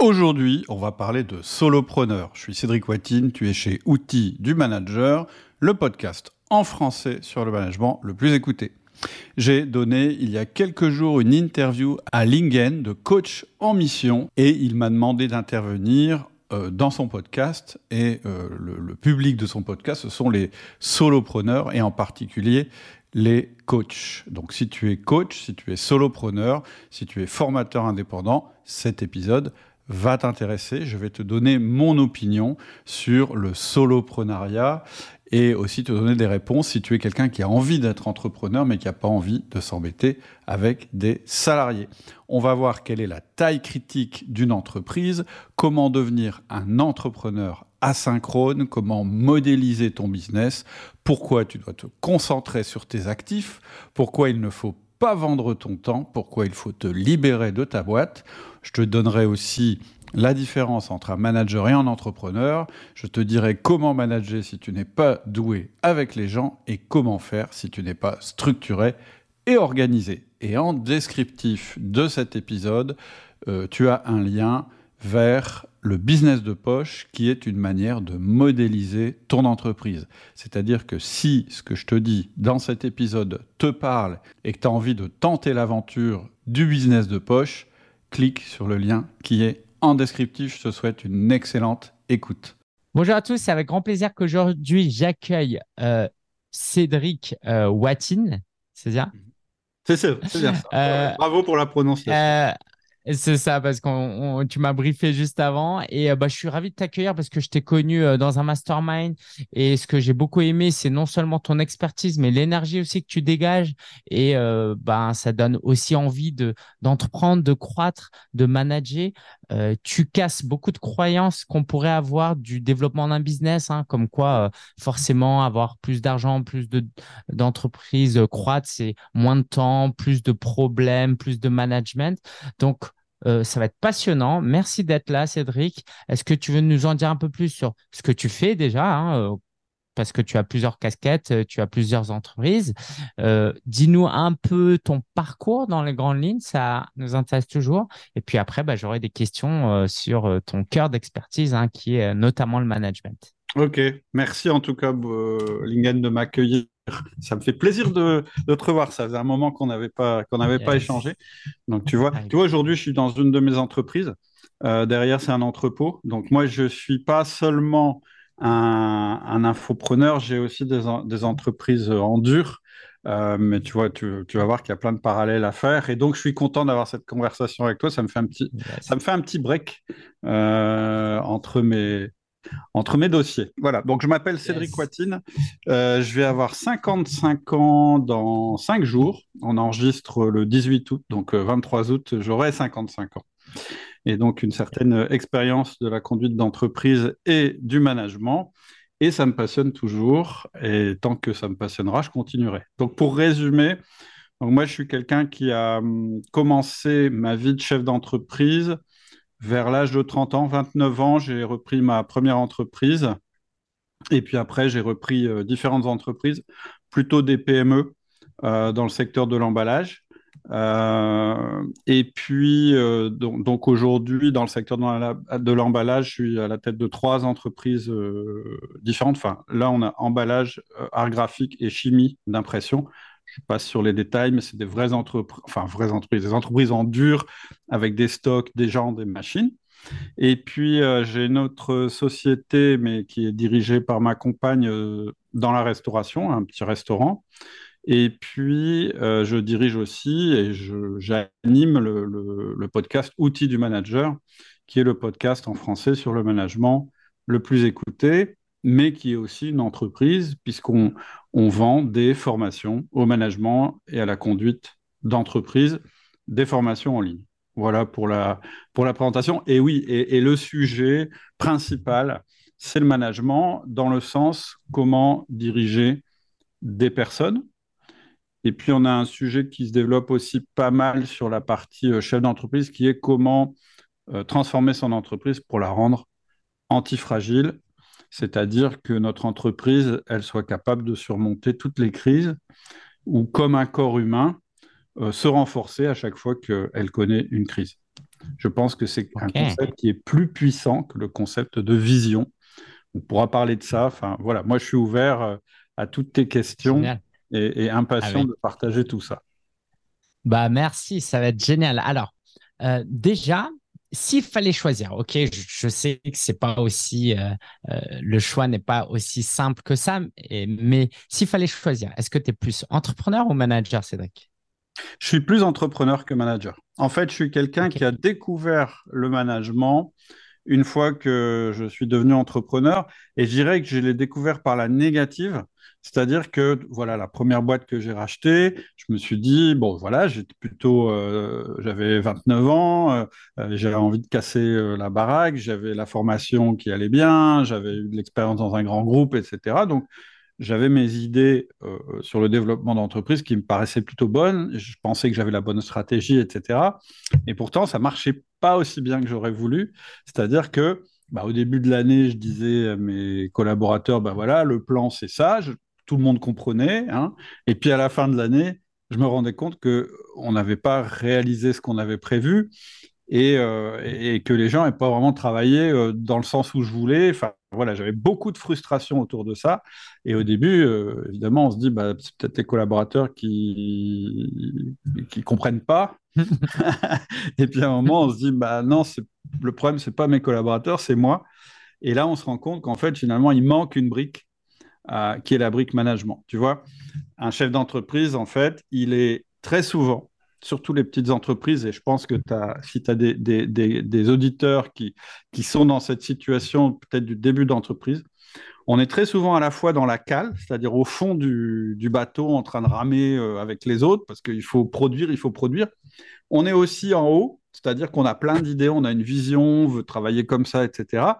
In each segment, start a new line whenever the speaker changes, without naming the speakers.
Aujourd'hui, on va parler de solopreneur. Je suis Cédric Watine, tu es chez Outils du Manager, le podcast en français sur le management le plus écouté. J'ai donné il y a quelques jours une interview à Lingen de coach en mission et il m'a demandé d'intervenir euh, dans son podcast et euh, le, le, public de son podcast, ce sont les solopreneurs et en particulier les coachs. Donc si tu es coach, si tu es solopreneur, si tu es formateur indépendant, cet épisode va t'intéresser. Je vais te donner mon opinion sur le soloprenariat et aussi te donner des réponses si tu es quelqu'un qui a envie d'être entrepreneur mais qui n'a pas envie de s'embêter avec des salariés. On va voir quelle est la taille critique d'une entreprise, comment devenir un entrepreneur asynchrone, comment modéliser ton business, pourquoi tu dois te concentrer sur tes actifs, pourquoi il ne faut pas vendre ton temps, pourquoi il faut te libérer de ta boîte. Je te donnerai aussi la différence entre un manager et un entrepreneur. Je te dirai comment manager si tu n'es pas doué avec les gens et comment faire si tu n'es pas structuré et organisé. Et en descriptif de cet épisode, euh, tu as un lien vers le business de poche qui est une manière de modéliser ton entreprise. C'est-à-dire que si ce que je te dis dans cet épisode te parle et que tu as envie de tenter l'aventure du business de poche, clique sur le lien qui est en descriptif. Je te souhaite une excellente écoute.
Bonjour à tous, c'est avec grand plaisir qu'aujourd'hui j'accueille euh, Cédric euh, Watine. C'est
ça, c'est bien ça. Euh, Bravo pour la prononciation.
Euh, c'est ça, parce que tu m'as briefé juste avant. Et euh, bah, je suis ravi de t'accueillir parce que je t'ai connu euh, dans un mastermind. Et ce que j'ai beaucoup aimé, c'est non seulement ton expertise, mais l'énergie aussi que tu dégages. Et euh, bah, ça donne aussi envie de, d'entreprendre, de croître, de manager. tu casses beaucoup de croyances qu'on pourrait avoir du développement d'un business, hein, comme quoi forcément avoir plus d'argent, plus de, d'entreprises croître, c'est moins de temps, plus de problèmes, plus de management. Donc, euh, ça va être passionnant. Merci d'être là, Cédric. Est-ce que tu veux nous en dire un peu plus sur ce que tu fais déjà hein, euh, Parce que tu as plusieurs casquettes, euh, tu as plusieurs entreprises. Dis-nous un peu ton parcours dans les grandes lignes, ça nous intéresse toujours. Et puis après, bah, j'aurai des questions sur ton cœur d'expertise, hein, qui est notamment le management.
Ok, merci en tout cas, Lingen, de m'accueillir ça me fait plaisir de, te revoir. Ça faisait un moment qu'on n'avait pas, qu'on n'avait pas échangé. Donc, tu vois, tu vois aujourd'hui, je suis dans une de mes entreprises. Euh, derrière, c'est un entrepôt. Donc, moi, je ne suis pas seulement un, un infopreneur, j'ai aussi des, des, entreprises en dur. Euh, mais tu vois, tu, tu vas voir qu'il y a plein de parallèles à faire. Et donc, je suis content d'avoir cette conversation avec toi. Ça me fait un petit, ça me fait un petit break euh, entre mes, entre mes dossiers. Voilà, donc je m'appelle Cédric Watine, euh, je vais avoir 55 ans dans 5 jours. On enregistre le 18 août, donc 23 euh, août, j'aurai 55 ans. Et donc une certaine expérience de la conduite d'entreprise et du management. Et ça me passionne toujours. Et tant que ça me passionnera, je continuerai. Donc pour résumer, moi je suis quelqu'un qui a hum, commencé ma vie de chef d'entreprise vers l'âge de 30 ans, 29 ans, j'ai repris ma première entreprise. Et puis après, j'ai repris euh, différentes entreprises, plutôt des PME euh, dans le secteur de l'emballage. Euh, et puis, donc, aujourd'hui, dans le secteur de l'emballage, je suis à la tête de trois entreprises différentes. Enfin, là, on a emballage, art graphique et chimie d'impression je passe sur les détails, mais c'est des vraies entreprises, enfin vraies entreprises, des entreprises en dur avec des stocks, des gens, des machines. Et puis euh, j'ai une autre société, mais qui est dirigée par ma compagne euh, dans la restauration, un petit restaurant. Et puis euh, je dirige aussi et j'anime le, podcast Outils du manager, qui est le podcast en français sur le management le plus écouté mais qui est aussi une entreprise, puisqu'on on vend des formations au management et à la conduite d'entreprise, des formations en ligne. Voilà pour la, pour la présentation. Et oui, et, le sujet principal, c'est le management dans le sens comment diriger des personnes. Et puis, on a un sujet qui se développe aussi pas mal sur la partie euh, chef d'entreprise, qui est comment euh, transformer son entreprise pour la rendre antifragile c'est-à-dire que notre entreprise, elle soit capable de surmonter toutes les crises ou comme un corps humain, euh, se renforcer à chaque fois qu'elle connaît une crise. Je pense que c'est un concept qui est plus puissant que le concept de vision. On pourra parler de ça. Enfin, voilà, moi, je suis ouvert à toutes tes questions et, impatient de partager tout ça.
Bah, merci, ça va être génial. Alors, euh, déjà, s'il fallait choisir, ok, je, sais que c'est pas aussi, euh, le choix n'est pas aussi simple que ça, mais s'il fallait choisir, est-ce que tu es plus entrepreneur ou manager, Cédric?
Je suis plus entrepreneur que manager. En fait, je suis quelqu'un qui a découvert le management une fois que je suis devenu entrepreneur. Et je dirais que je l'ai découvert par la négative. C'est-à-dire que, voilà, la première boîte que j'ai rachetée, je me suis dit, bon, voilà, j'étais plutôt, euh, j'avais 29 ans, euh, euh, j'avais envie de casser la baraque, j'avais la formation qui allait bien, j'avais eu de l'expérience dans un grand groupe, etc. Donc, j'avais mes idées sur le développement d'entreprise qui me paraissaient plutôt bonnes. Je pensais que j'avais la bonne stratégie, etc. Et pourtant, ça marchait pas aussi bien que j'aurais voulu. C'est-à-dire que bah, au début de l'année, je disais à mes collaborateurs, bah voilà, le plan c'est ça, tout le monde comprenait. Hein. Et puis à la fin de l'année, je me rendais compte que on n'avait pas réalisé ce qu'on avait prévu euh, et, que les gens n'aient pas vraiment travaillé euh, dans le sens où je voulais. Enfin, voilà, j'avais beaucoup de frustration autour de ça. Et au début, euh, évidemment, on se dit, bah, c'est peut-être les collaborateurs qui qui comprennent pas. et puis à un moment, on se dit, bah non, le problème, c'est pas mes collaborateurs, c'est moi. Et là, on se rend compte qu'en fait, finalement, il manque une brique qui est la brique management. Tu vois, un chef d'entreprise, en fait, il est très souvent surtout les petites entreprises, et je pense que si tu as des, auditeurs qui, qui sont dans cette situation peut-être du début d'entreprise, on est très souvent à la fois dans la cale, c'est-à-dire au fond du, du, bateau en train de ramer euh, avec les autres, parce qu'il faut produire, il faut produire. On est aussi en haut, c'est-à-dire qu'on a plein d'idées, on a une vision, on veut travailler comme ça, etc.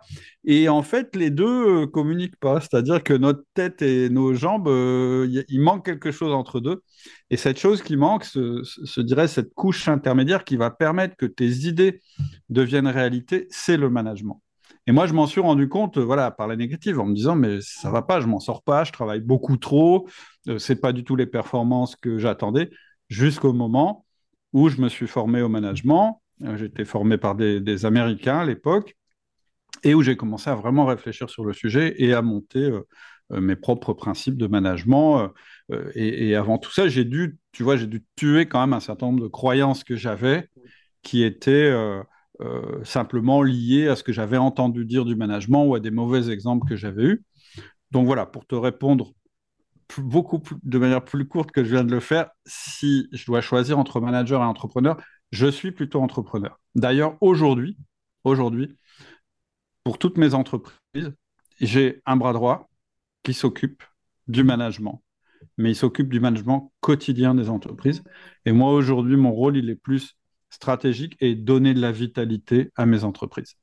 Et en fait, les deux euh, communiquent pas, c'est-à-dire que notre tête et nos jambes, euh, il manque quelque chose entre deux. Et cette chose qui manque, se, dirait cette couche intermédiaire qui va permettre que tes idées deviennent réalité, c'est le management. Et moi, je m'en suis rendu compte, voilà, par la négative, en me disant, mais ça va pas, je m'en sors pas, je travaille beaucoup trop, euh, c'est pas du tout les performances que j'attendais, jusqu'au moment où je me suis formé au management J'étais formé par des, Américains à l'époque et où j'ai commencé à vraiment réfléchir sur le sujet et à monter euh, euh, mes propres principes de management. et, avant tout ça, j'ai dû, tu vois, j'ai dû tuer quand même un certain nombre de croyances que j'avais qui étaient simplement liées à ce que j'avais entendu dire du management ou à des mauvais exemples que j'avais eus. Donc voilà, pour te répondre beaucoup de manière plus courte que je viens de le faire, si je dois choisir entre manager et entrepreneur, je suis plutôt entrepreneur. D'ailleurs, aujourd'hui, aujourd'hui, pour toutes mes entreprises, j'ai un bras droit qui s'occupe du management, mais il s'occupe du management quotidien des entreprises. Et moi, aujourd'hui, mon rôle, il est plus stratégique et donner de la vitalité à mes entreprises.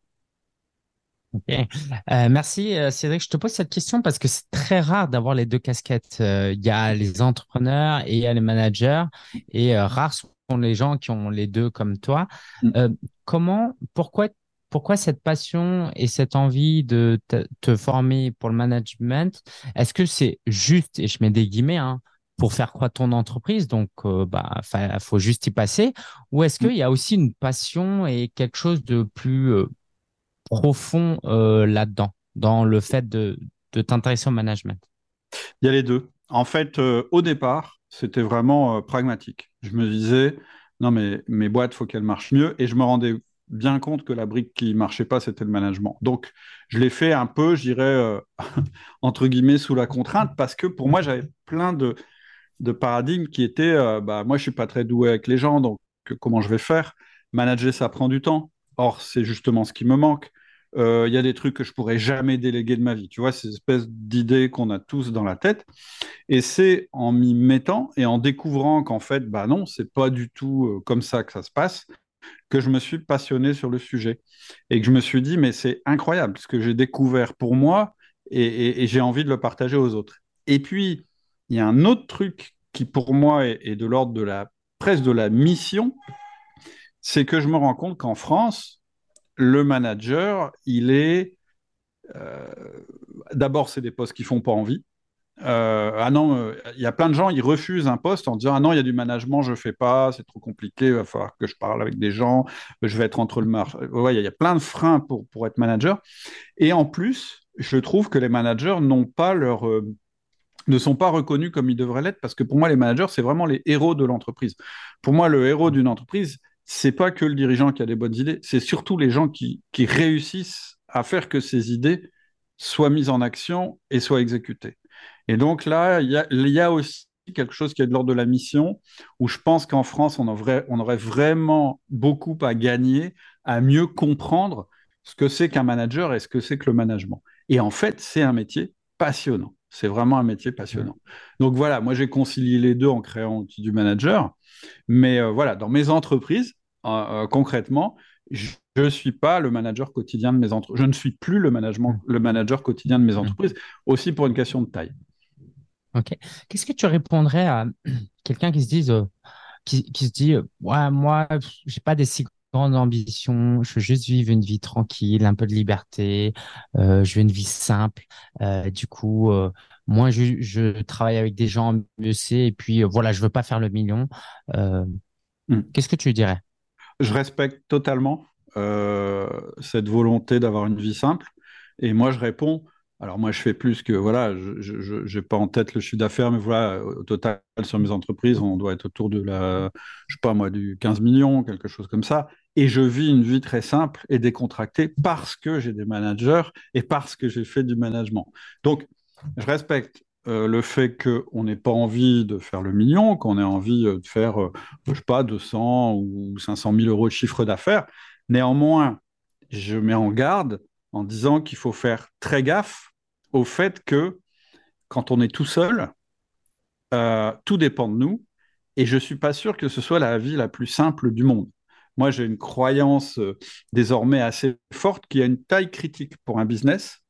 Euh, merci euh, Cédric. Je te pose cette question parce que c'est très rare d'avoir les deux casquettes. Euh, il y a les entrepreneurs et il y a les managers et rares sont les gens qui ont les deux comme toi. Mm. comment, pourquoi, pourquoi cette passion et cette envie de te, former pour le management? Est-ce que c'est juste, et je mets des guillemets, hein, pour faire croître ton entreprise, donc bah faut juste y passer, ou est-ce mm. qu'il y a aussi une passion et quelque chose de plus profond euh, là-dedans, dans le fait de, t'intéresser au management?
Il y a les deux. En fait, euh, au départ, c'était vraiment euh, pragmatique. Je me disais, non, mais mes boîtes, faut qu'elles marchent mieux. Et je me rendais bien compte que la brique qui marchait pas, c'était le management. Donc, je l'ai fait un peu, je dirais, entre guillemets, sous la contrainte, parce que pour moi, j'avais plein de, de paradigmes qui étaient, bah, moi, je suis pas très doué avec les gens, donc comment je vais faire? Manager, ça prend du temps. Or, c'est justement ce qui me manque. Euh, il y a des trucs que je pourrais jamais déléguer de ma vie. Tu vois, ces espèces d'idées qu'on a tous dans la tête. Et c'est en m'y mettant et en découvrant qu'en fait, bah non, c'est pas du tout euh, comme ça que ça se passe, que je me suis passionné sur le sujet et que je me suis dit, mais c'est incroyable ce que j'ai découvert pour moi et, j'ai envie de le partager aux autres. Et puis, il y a un autre truc qui pour moi est, de l'ordre de la presque de la mission, c'est que je me rends compte qu'en France, le manager, il est... Euh, d'abord, c'est des postes qui font pas envie. euh, ah non, il y a plein de gens, ils refusent un poste en disant ah non, il y a du management, je fais pas, c'est trop compliqué, il va falloir que je parle avec des gens, je vais être entre le marché. Ouais, il y, a plein de freins pour, pour être manager. Et en plus, je trouve que les managers n'ont pas leur ne sont pas reconnus comme ils devraient l'être parce que pour moi, les managers, c'est vraiment les héros de l'entreprise. Pour moi, le héros d'une entreprise, c'est pas que le dirigeant qui a des bonnes idées, c'est surtout les gens qui, qui réussissent à faire que ces idées soient mises en action et soient exécutées. Et donc là, il y a, aussi quelque chose qui est de l'ordre de la mission, où je pense qu'en France, on aurait, on aurait vraiment beaucoup à gagner à mieux comprendre ce que c'est qu'un manager et ce que c'est que le management. Et en fait, c'est un métier passionnant. C'est vraiment un métier passionnant. Donc voilà, moi j'ai concilié les deux en créant du manager. Mais euh, voilà, dans mes entreprises, euh, euh, concrètement, je ne suis pas le manager quotidien de mes entreprises. Je ne suis plus le, management, le manager quotidien de mes entreprises, aussi pour une question de taille.
Ok. Qu'est-ce que tu répondrais à quelqu'un qui se dise, qui, se dit, ouais, moi, j'ai pas des si grandes ambitions, je veux juste vivre une vie tranquille, un peu de liberté, je veux une vie simple. du coup, moi, je, travaille avec des gens mieux c'est, et puis voilà, je veux pas faire le million. Hmm. Qu'est-ce que tu dirais?
Je respecte totalement euh, cette volonté d'avoir une vie simple. Et moi, je réponds, alors moi, je fais plus que, voilà, je n'ai pas en tête le chiffre d'affaires, mais voilà, au total, sur mes entreprises, on doit être autour de la, je sais pas moi, du 15 millions, quelque chose comme ça. Et je vis une vie très simple et décontractée parce que j'ai des managers et parce que j'ai fait du management. Donc, je respecte euh, le fait qu'on n'ait pas envie de faire le million, qu'on ait envie euh, de faire, euh, je sais pas, 200 ou 500 000 euros de chiffre d'affaires. Néanmoins, je mets en garde en disant qu'il faut faire très gaffe au fait que quand on est tout seul, tout dépend de nous. Et je ne suis pas sûr que ce soit la vie la plus simple du monde. Moi, j'ai une croyance désormais assez forte qu'il y a une taille critique pour un business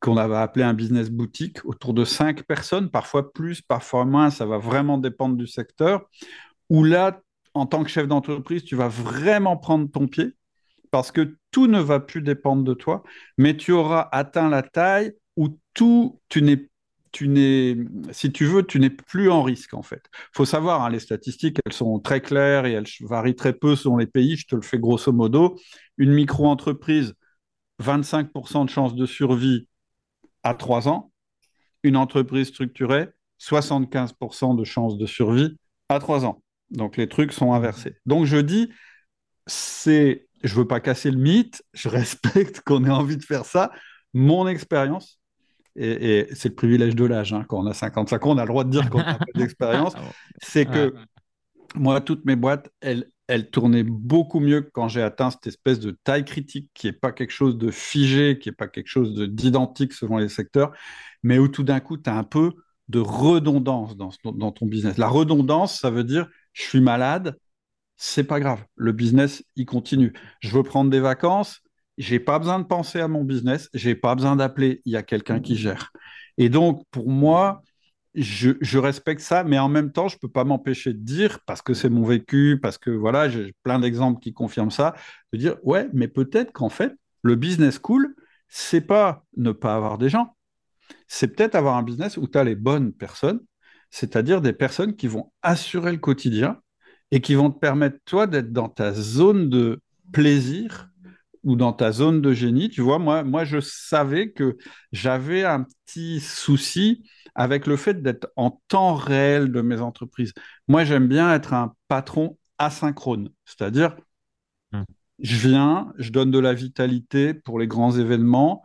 qu'on avait appelé un business boutique, autour de cinq personnes, parfois plus, parfois moins, ça va vraiment dépendre du secteur, où là, en tant que chef d'entreprise, tu vas vraiment prendre ton pied, parce que tout ne va plus dépendre de toi, mais tu auras atteint la taille où tout, tu n'es tu n'es, si tu veux, tu n'es plus en risque en fait. Faut savoir, hein, les statistiques, elles sont très claires et elles varient très peu selon les pays. Je te le fais grosso modo. Une micro-entreprise, 25% de chances de survie à 3 ans, une entreprise structurée, 75% de chances de survie à 3 ans. Donc les trucs sont inversés. Donc je dis, c'est, je veux pas casser le mythe, je respecte qu'on ait envie de faire ça. Mon expérience, et, c'est le privilège de l'âge, hein, quand on a 55 ans, on a le droit de dire qu'on a pas d'expérience, ah c'est que moi, toutes mes boîtes, elles, elle tournait beaucoup mieux quand j'ai atteint cette espèce de taille critique qui n'est pas quelque chose de figé, qui n'est pas quelque chose d'identique selon les secteurs, mais où tout d'un coup, tu as un peu de redondance dans, dans, ton business. La redondance, ça veut dire je suis malade, c'est pas grave, le business, il continue. Je veux prendre des vacances, j'ai pas besoin de penser à mon business, j'ai pas besoin d'appeler, il y a quelqu'un qui gère. Et donc, pour moi, je, respecte ça, mais en même temps, je ne peux pas m'empêcher de dire, parce que c'est mon vécu, parce que voilà, j'ai plein d'exemples qui confirment ça, de dire, ouais, mais peut-être qu'en fait, le business cool, c'est pas ne pas avoir des gens, c'est peut-être avoir un business où tu as les bonnes personnes, c'est-à-dire des personnes qui vont assurer le quotidien et qui vont te permettre, toi, d'être dans ta zone de plaisir ou dans ta zone de génie. Tu vois, moi, moi je savais que j'avais un petit souci avec le fait d'être en temps réel de mes entreprises. Moi, j'aime bien être un patron asynchrone, c'est-à-dire, hmm. je viens, je donne de la vitalité pour les grands événements.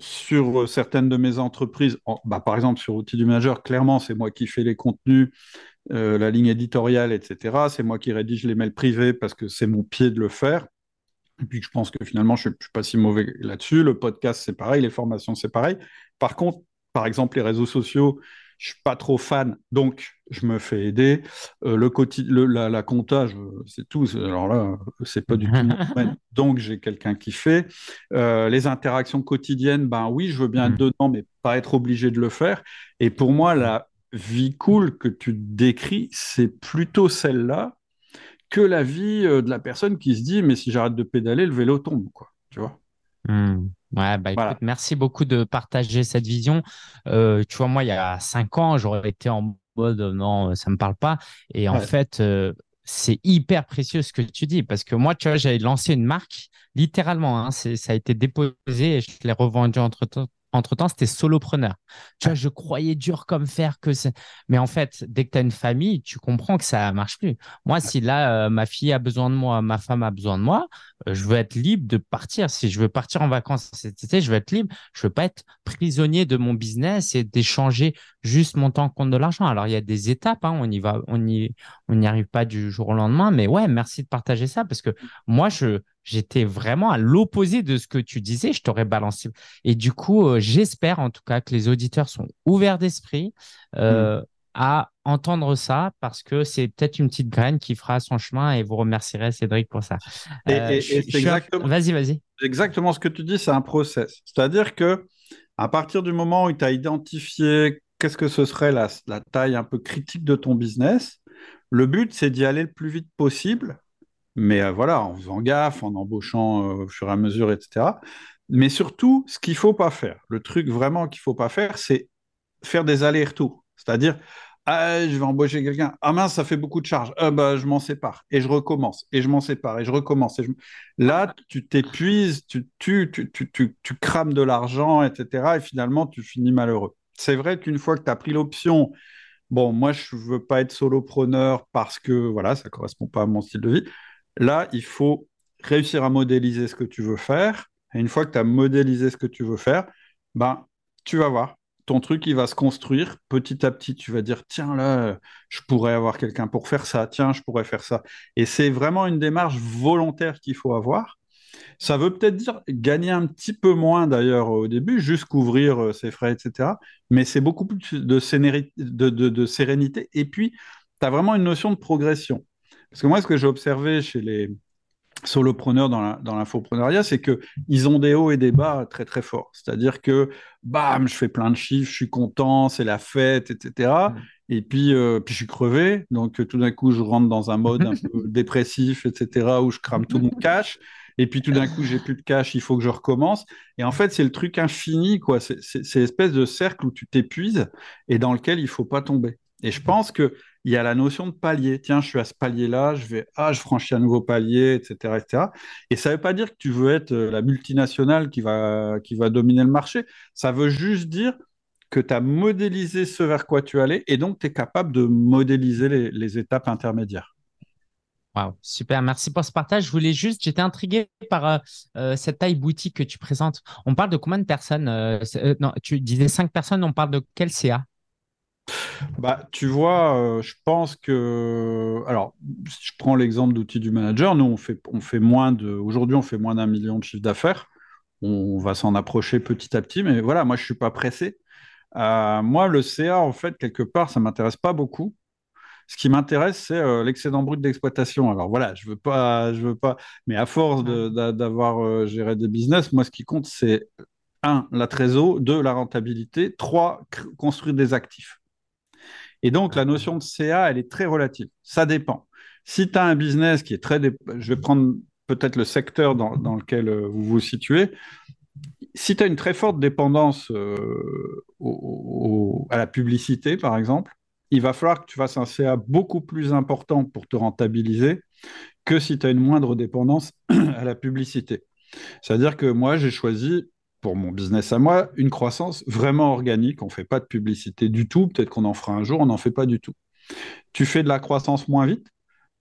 Sur euh, certaines de mes entreprises, bah, par exemple sur Outils du Manager, clairement, c'est moi qui fais les contenus, euh, la ligne éditoriale, etc. C'est moi qui rédige les mails privés parce que c'est mon pied de le faire. Et puis je pense que finalement, je ne suis pas si mauvais là-dessus. Le podcast, c'est pareil, les formations, c'est pareil. Par contre, par exemple, les réseaux sociaux, je suis pas trop fan, donc je me fais aider. Euh, le, la, la compta, c'est tout. Alors là, c'est pas du tout Donc j'ai quelqu'un qui fait. Euh, les interactions quotidiennes, ben oui, je veux bien être mm. dedans, mais pas être obligé de le faire. Et pour moi, la vie cool que tu décris, c'est plutôt celle-là que la vie euh, de la personne qui se dit, mais si j'arrête de pédaler, le vélo tombe, quoi. Tu vois?
Hmm. Ouais, bah, merci beaucoup de partager cette vision. Euh, tu vois, moi, il y a cinq ans, j'aurais été en mode non, ça me parle pas. Et en fait, euh, c'est hyper précieux ce que tu dis parce que moi, tu vois, j'avais lancé une marque littéralement. Hein, ça a été déposé et je l'ai revendu entre temps entre-temps, c'était solopreneur. Tu vois, je croyais dur comme fer que c'est. Mais en fait, dès que tu as une famille, tu comprends que ça marche plus. Moi, si là, euh, ma fille a besoin de moi, ma femme a besoin de moi, euh, je veux être libre de partir. Si je veux partir en vacances cet été, je veux être libre. Je veux pas être prisonnier de mon business et d'échanger juste mon temps contre de l'argent. Alors, il y a des étapes. Hein, on y va, on y, on n'y arrive pas du jour au lendemain. Mais ouais, merci de partager ça parce que moi, je, j'étais vraiment à l'opposé de ce que tu disais. Je t'aurais balancé. Et du coup, euh, j'espère en tout cas que les auditeurs sont ouverts d'esprit euh, mm. à entendre ça parce que c'est peut-être une petite graine qui fera son chemin et vous remercierez Cédric pour ça.
Euh, exactement...
Vas-y, vas-y.
Exactement ce que tu dis, c'est un process. C'est-à-dire que à partir du moment où tu as identifié qu'est-ce que ce serait la, la taille un peu critique de ton business, le but, c'est d'y aller le plus vite possible mais euh, voilà, en faisant gaffe, en embauchant euh, au fur et à mesure, etc. Mais surtout, ce qu'il ne faut pas faire, le truc vraiment qu'il ne faut pas faire, c'est faire des allers-retours. C'est-à-dire, ah, je vais embaucher quelqu'un. Ah mince, ça fait beaucoup de charges. Ah, bah, je m'en sépare. Et je recommence. Et je m'en sépare. Et je recommence. Là, tu t'épuises, tu, tu, tu, tu, tu crames de l'argent, etc. Et finalement, tu finis malheureux. C'est vrai qu'une fois que tu as pris l'option, bon, moi, je ne veux pas être solopreneur parce que voilà, ça ne correspond pas à mon style de vie. Là, il faut réussir à modéliser ce que tu veux faire. Et une fois que tu as modélisé ce que tu veux faire, ben, tu vas voir. Ton truc, il va se construire petit à petit. Tu vas dire, tiens, là, je pourrais avoir quelqu'un pour faire ça. Tiens, je pourrais faire ça. Et c'est vraiment une démarche volontaire qu'il faut avoir. Ça veut peut-être dire gagner un petit peu moins d'ailleurs au début, juste couvrir euh, ses frais, etc. Mais c'est beaucoup plus de, de sérénité. Et puis, tu as vraiment une notion de progression. Parce que moi, ce que j'ai observé chez les solopreneurs dans l'infopreneuriat, c'est qu'ils ont des hauts et des bas très très forts. C'est-à-dire que, bam, je fais plein de chiffres, je suis content, c'est la fête, etc. Mm. Et puis, euh, puis je suis crevé, donc tout d'un coup, je rentre dans un mode un peu dépressif, etc., où je crame tout mon cash. Et puis tout d'un coup, j'ai plus de cash, il faut que je recommence. Et en fait, c'est le truc infini, quoi. C'est l'espèce de cercle où tu t'épuises et dans lequel il faut pas tomber. Et je pense que il y a la notion de palier. Tiens, je suis à ce palier-là, je vais, ah, je franchis un nouveau palier, etc., etc. Et ça ne veut pas dire que tu veux être euh, la multinationale qui va, qui va dominer le marché. Ça veut juste dire que tu as modélisé ce vers quoi tu allais et donc tu es capable de modéliser les, étapes intermédiaires.
Wow, super, merci pour ce partage. Je voulais juste, j'étais intrigué par euh, euh, cette taille boutique que tu présentes. On parle de combien de personnes Non, tu disais cinq personnes, on parle de quel CA
bah, tu vois, euh, je pense que. Alors, si je prends l'exemple d'outils du manager, nous, on fait, on fait moins de. Aujourd'hui, on fait moins d'un million de chiffre d'affaires. On va s'en approcher petit à petit, mais voilà, moi, je ne suis pas pressé. Euh, moi, le CA, en fait, quelque part, ça ne m'intéresse pas beaucoup. Ce qui m'intéresse, c'est euh, l'excédent brut d'exploitation. Alors voilà, je veux pas, je veux pas, mais à force d'avoir géré des business, moi, ce qui compte, c'est un, la trésor, deux, la rentabilité, trois, construire des actifs. Et donc, la notion de CA, elle est très relative. Ça dépend. Si tu as un business qui est très... Je vais prendre peut-être le secteur dans, lequel euh, vous vous situez. Si tu as une très forte dépendance euh, à la publicité, par exemple, il va falloir que tu fasses un CA beaucoup plus important pour te rentabiliser que si tu as une moindre dépendance à la publicité. C'est-à-dire que moi, j'ai choisi pour mon business à moi, une croissance vraiment organique. On ne fait pas de publicité du tout. Peut-être qu'on en fera un jour, on n'en fait pas du tout. Tu fais de la croissance moins vite,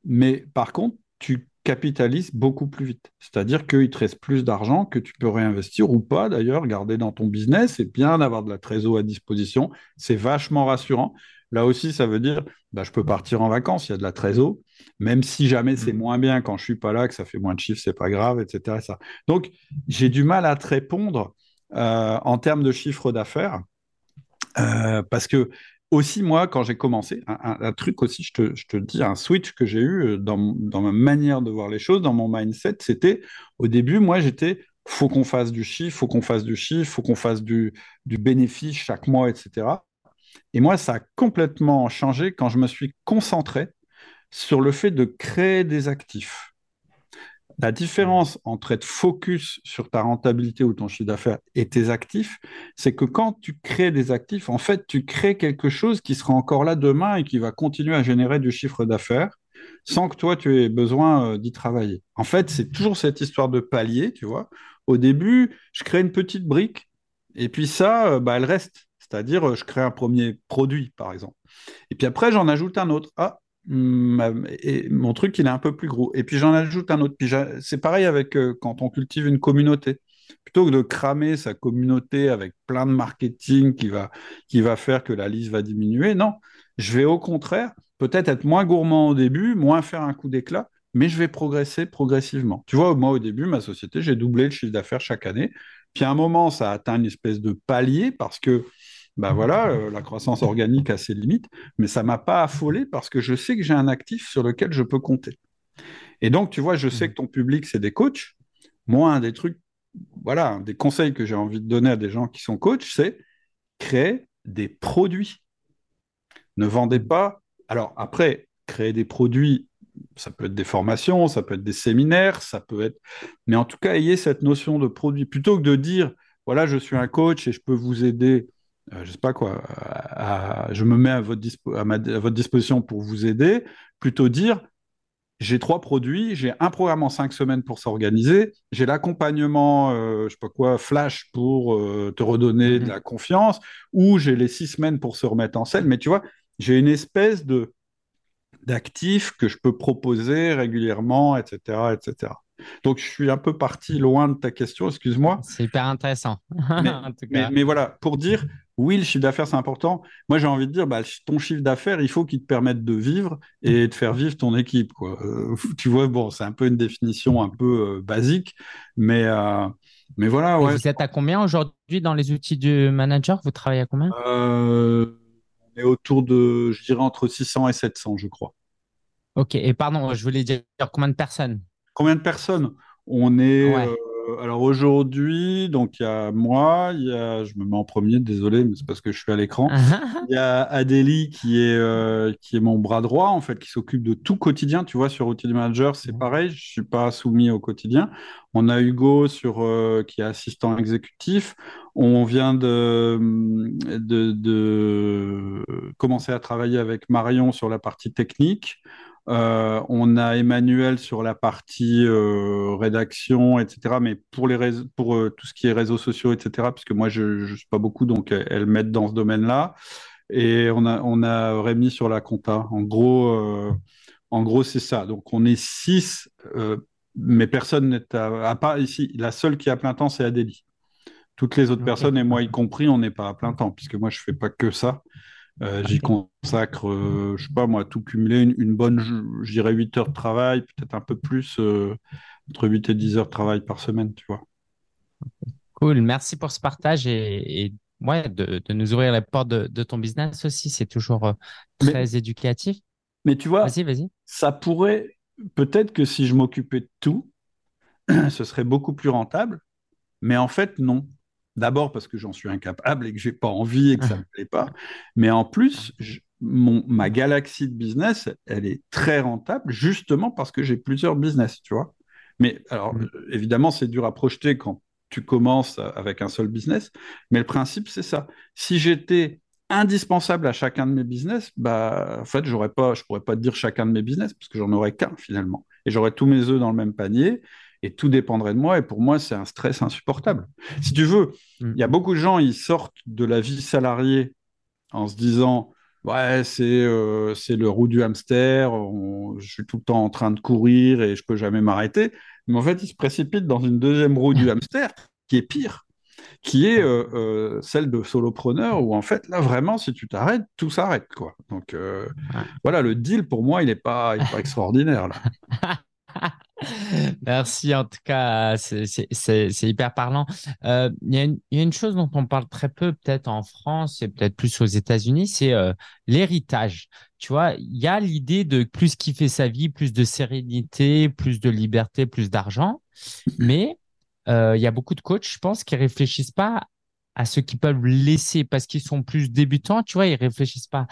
mais par contre, tu capitalises beaucoup plus vite. C'est-à-dire qu'il te reste plus d'argent que tu peux réinvestir ou pas, d'ailleurs, garder dans ton business. C'est bien d'avoir de la trésorerie à disposition. C'est vachement rassurant. Là aussi, ça veut dire, bah, je peux partir en vacances, il y a de la trésorerie, même si jamais c'est mm. moins bien quand je suis pas là, que ça fait moins de chiffres, c'est pas grave, etc. Ça. Donc, j'ai du mal à te répondre euh, en termes de chiffre d'affaires, euh, parce que aussi, moi, quand j'ai commencé, un, truc aussi, je te, je te, dis, un switch que j'ai eu euh, dans, dans, ma manière de voir les choses, dans mon mindset, c'était, au début, moi, j'étais, faut qu'on fasse du chiffre, faut qu'on fasse du chiffre, faut qu'on fasse du, du bénéfice chaque mois, etc. Et moi, ça a complètement changé quand je me suis concentré sur le fait de créer des actifs. La différence entre être focus sur ta rentabilité ou ton chiffre d'affaires et tes actifs, c'est que quand tu crées des actifs, en fait, tu crées quelque chose qui sera encore là demain et qui va continuer à générer du chiffre d'affaires sans que toi, tu aies besoin euh, d'y travailler. En fait, c'est toujours cette histoire de palier, tu vois. Au début, je crée une petite brique et puis ça, euh, bah, elle reste. C'est-à-dire, euh, je crée un premier produit, par exemple. Et puis après, j'en ajoute un autre. Ah, et mon truc, il est un peu plus gros. Et puis j'en ajoute un autre. Puis c'est pareil avec quand on cultive une communauté. Plutôt que de cramer sa communauté avec plein de marketing qui va, qui va faire que la liste va diminuer, non, je vais au contraire peut-être être moins gourmand au début, moins faire un coup d'éclat, mais je vais progresser progressivement. Tu vois, moi, au début, ma société, j'ai doublé le chiffre d'affaires chaque année. Puis à un moment, ça a atteint une espèce de palier parce que, ben voilà, euh, la croissance organique a ses limites, mais ça ne m'a pas affolé parce que je sais que j'ai un actif sur lequel je peux compter. Et donc, tu vois, je sais mmh. que ton public, c'est des coachs. Moi, un des trucs, voilà, des conseils que j'ai envie de donner à des gens qui sont coachs, c'est créer des produits. Ne vendez pas alors après, créer des produits, ça peut être des formations, ça peut être des séminaires, ça peut être... Mais en tout cas, ayez cette notion de produit. Plutôt que de dire, voilà, je suis un coach et je peux vous aider, euh, je ne sais pas quoi, je me mets à votre, à, votre disposition pour vous aider, plutôt dire, j'ai trois produits, j'ai un programme en cinq semaines pour s'organiser, j'ai l'accompagnement, euh, je sais pas quoi, flash pour euh, te redonner de mmh la confiance, ou j'ai les six semaines pour se remettre en scène. Mais tu vois, j'ai une espèce de d'actifs que je peux proposer régulièrement, etc., etc. Donc, je suis un peu parti loin de ta question, excuse-moi.
C'est hyper intéressant.
Mais, voilà, pour dire, oui, le chiffre d'affaires, c'est important. Moi, j'ai envie de dire, bah, ton chiffre d'affaires, il faut qu'il te permette de vivre et de faire vivre ton équipe. Quoi. Euh, tu vois, bon, c'est un peu une définition un peu euh, basique, mais, euh, mais voilà. Ouais.
Vous êtes à combien aujourd'hui dans les outils du manager? Vous travaillez à combien?
Autour de, je dirais, entre 600 et 700, je crois.
Ok, et pardon, je voulais dire combien de personnes?
Combien de personnes? On est, alors aujourd'hui, donc il y a moi, il y a, je me mets en premier, désolé, mais c'est parce que je suis à l'écran. Il y a Adélie qui est, euh, qui est mon bras droit, en fait, qui s'occupe de tout quotidien. Tu vois, sur Outil Manager, c'est pareil, je suis pas soumis au quotidien. On a Hugo sur, euh, qui est assistant exécutif. On vient de, de, de commencer à travailler avec Marion sur la partie technique. Euh, on a Emmanuel sur la partie euh, rédaction, etc. Mais pour, les pour euh, tout ce qui est réseaux sociaux, etc., puisque moi, je ne suis pas beaucoup, donc elle m'aide dans ce domaine-là. Et on a, on a Rémi sur la compta. En gros, en gros c'est ça. Donc, on est six, mais personne n'est à, à, part ici. La seule qui est à plein temps, c'est Adélie. Toutes les autres personnes, et moi y compris, on n'est pas à plein temps, puisque moi, je ne fais pas que ça. Euh, j'y consacre, euh, je sais pas moi, tout cumulé, une, bonne, je, dirais 8 heures de travail, peut-être un peu plus, euh, entre 8 et 10 heures de travail par semaine, tu vois.
Cool, merci pour ce partage et, ouais, de, nous ouvrir les portes de, ton business aussi, c'est toujours très éducatif.
Mais tu vois, vas-y, vas-y. ça pourrait, peut-être que si je m'occupais de tout, ce serait beaucoup plus rentable, mais en fait, non. D'abord parce que j'en suis incapable et que j'ai pas envie et que ça me plaît pas. Mais en plus, mon, ma galaxie de business, elle est très rentable justement parce que j'ai plusieurs business, tu vois. Mais alors, mm. euh, évidemment, c'est dur à projeter quand tu commences avec un seul business. Mais le principe, c'est ça. Si j'étais indispensable à chacun de mes business, bah, en fait, j'aurais pas, je pourrais pas te dire chacun de mes business parce que j'en aurais qu'un finalement. Et j'aurais tous mes œufs dans le même panier et tout dépendrait de moi. Et pour moi, c'est un stress insupportable. Si tu veux, mm. il y a beaucoup de gens, ils sortent de la vie salariée en se disant Ouais, c'est euh, le roue du hamster, je suis tout le temps en train de courir et je peux jamais m'arrêter. Mais en fait, ils se précipitent dans une deuxième roue du hamster qui est pire, qui est euh, euh, celle de solopreneur où en fait, là, vraiment, si tu t'arrêtes, tout s'arrête. quoi. Donc voilà, le deal pour moi, il n'est pas, il est pas extraordinaire. Là.
Merci, en tout cas, c'est hyper parlant. Euh, il y, a une chose dont on parle très peu, peut-être en France et peut-être plus aux États-Unis, c'est euh, l'héritage. Tu vois, il y a l'idée de plus kiffer sa vie, plus de sérénité, plus de liberté, plus d'argent. Mais euh, il y a beaucoup de coachs, je pense, qui réfléchissent pas à ceux qui peuvent laisser parce qu'ils sont plus débutants, tu vois, ils réfléchissent pas.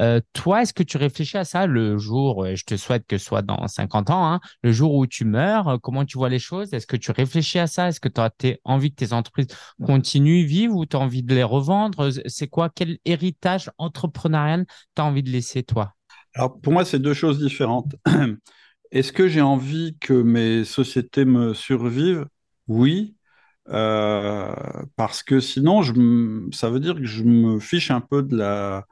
Euh, toi, est-ce que tu réfléchis à ça le jour, je te souhaite que ce soit dans 50 ans, hein, le jour où tu meurs, comment tu vois les choses? Est-ce que tu réfléchis à ça? Est-ce que tu as envie que tes entreprises continuent, vivre ou tu as envie de les revendre? C'est quoi Quel héritage entrepreneurial tu as envie de laisser, toi?
Alors, pour moi, c'est deux choses différentes. Est-ce que j'ai envie que mes sociétés me survivent? Oui. Euh, parce que sinon, je, ça veut dire que je me fiche un peu de la.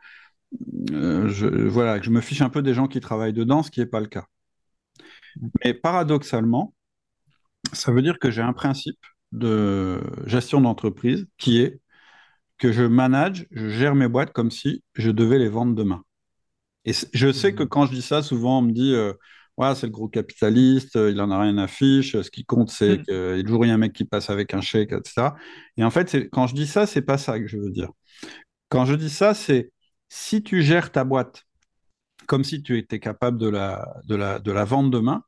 Euh, je, voilà, que je me fiche un peu des gens qui travaillent dedans, ce qui n'est pas le cas. Mais paradoxalement, ça veut dire que j'ai un principe de gestion d'entreprise qui est que je manage, je gère mes boîtes comme si je devais les vendre demain. Et je sais que quand je dis ça, souvent on me dit euh, c'est le gros capitaliste, il en a rien à fiche, ce qui compte, c'est mm. qu'il y a toujours un mec qui passe avec un chèque, etc. Et en fait, quand je dis ça, c'est pas ça que je veux dire. Quand je dis ça, c'est si tu gères ta boîte comme si tu étais capable de la, de la, de la vendre demain,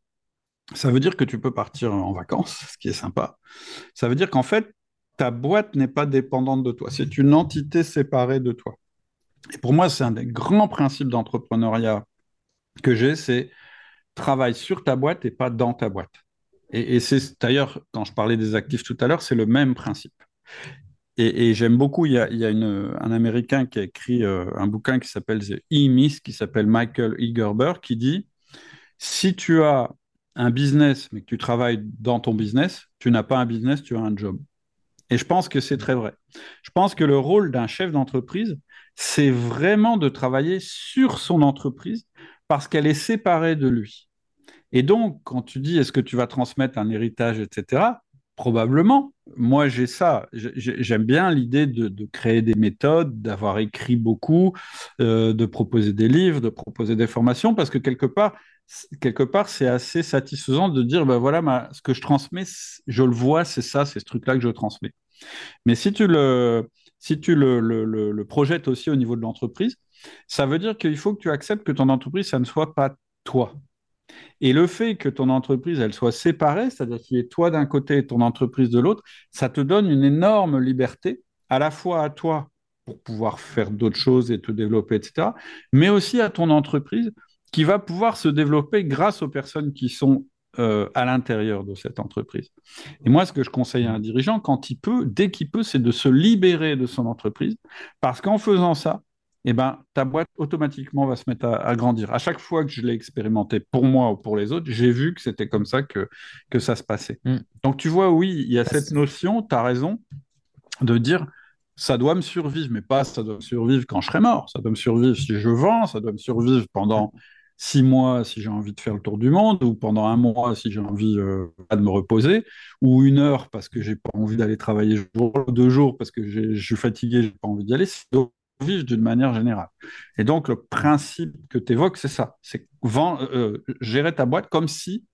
ça veut dire que tu peux partir en vacances, ce qui est sympa. Ça veut dire qu'en fait, ta boîte n'est pas dépendante de toi, c'est une entité séparée de toi. Et pour moi, c'est un des grands principes d'entrepreneuriat que j'ai, c'est travaille sur ta boîte et pas dans ta boîte. Et, c'est d'ailleurs, quand je parlais des actifs tout à l'heure, c'est le même principe. Et, j'aime beaucoup, il y a, un Américain qui a écrit euh, un bouquin qui s'appelle The E-Myth, qui s'appelle Michael Egerber, qui dit, si tu as un business, mais que tu travailles dans ton business, tu n'as pas un business, tu as un job. Et je pense que c'est très vrai. Je pense que le rôle d'un chef d'entreprise, c'est vraiment de travailler sur son entreprise parce qu'elle est séparée de lui. Et donc, quand tu dis est-ce que tu vas transmettre un héritage, etc., probablement. Moi, j'ai ça. J'aime bien l'idée de, créer des méthodes, d'avoir écrit beaucoup, euh, de proposer des livres, de proposer des formations, parce que quelque part, quelque part, c'est assez satisfaisant de dire, ben voilà, ce que je transmets, je le vois, c'est ça, c'est ce truc-là que je transmets. Mais si tu le, si tu le, le projettes aussi au niveau de l'entreprise, ça veut dire qu'il faut que tu acceptes que ton entreprise, ça ne soit pas toi. Et le fait que ton entreprise, elle soit séparée, c'est-à-dire qu'il y ait toi d'un côté et ton entreprise de l'autre, ça te donne une énorme liberté, à la fois à toi pour pouvoir faire d'autres choses et te développer, etc., mais aussi à ton entreprise qui va pouvoir se développer grâce aux personnes qui sont euh, à l'intérieur de cette entreprise. Et moi, ce que je conseille à un dirigeant, quand il peut, dès qu'il peut, c'est de se libérer de son entreprise, parce qu'en faisant ça, eh ben, ta boîte automatiquement va se mettre à, grandir. À chaque fois que je l'ai expérimenté pour moi ou pour les autres, j'ai vu que c'était comme ça que, que ça se passait. Mm. Donc tu vois, oui, il y a cette notion, tu as raison, de dire ça doit me survivre, mais pas ça doit me survivre quand je serai mort. Ça doit me survivre si je vends, ça doit me survivre pendant six mois si j'ai envie de faire le tour du monde, ou pendant un mois si j'ai envie euh, de me reposer, ou une heure parce que j'ai pas envie d'aller travailler jour, deux jours parce que je suis fatigué, j'ai pas envie d'y aller vivre d'une manière générale. Et donc, le principe que tu évoques, c'est ça. C'est euh, gérer ta boîte comme si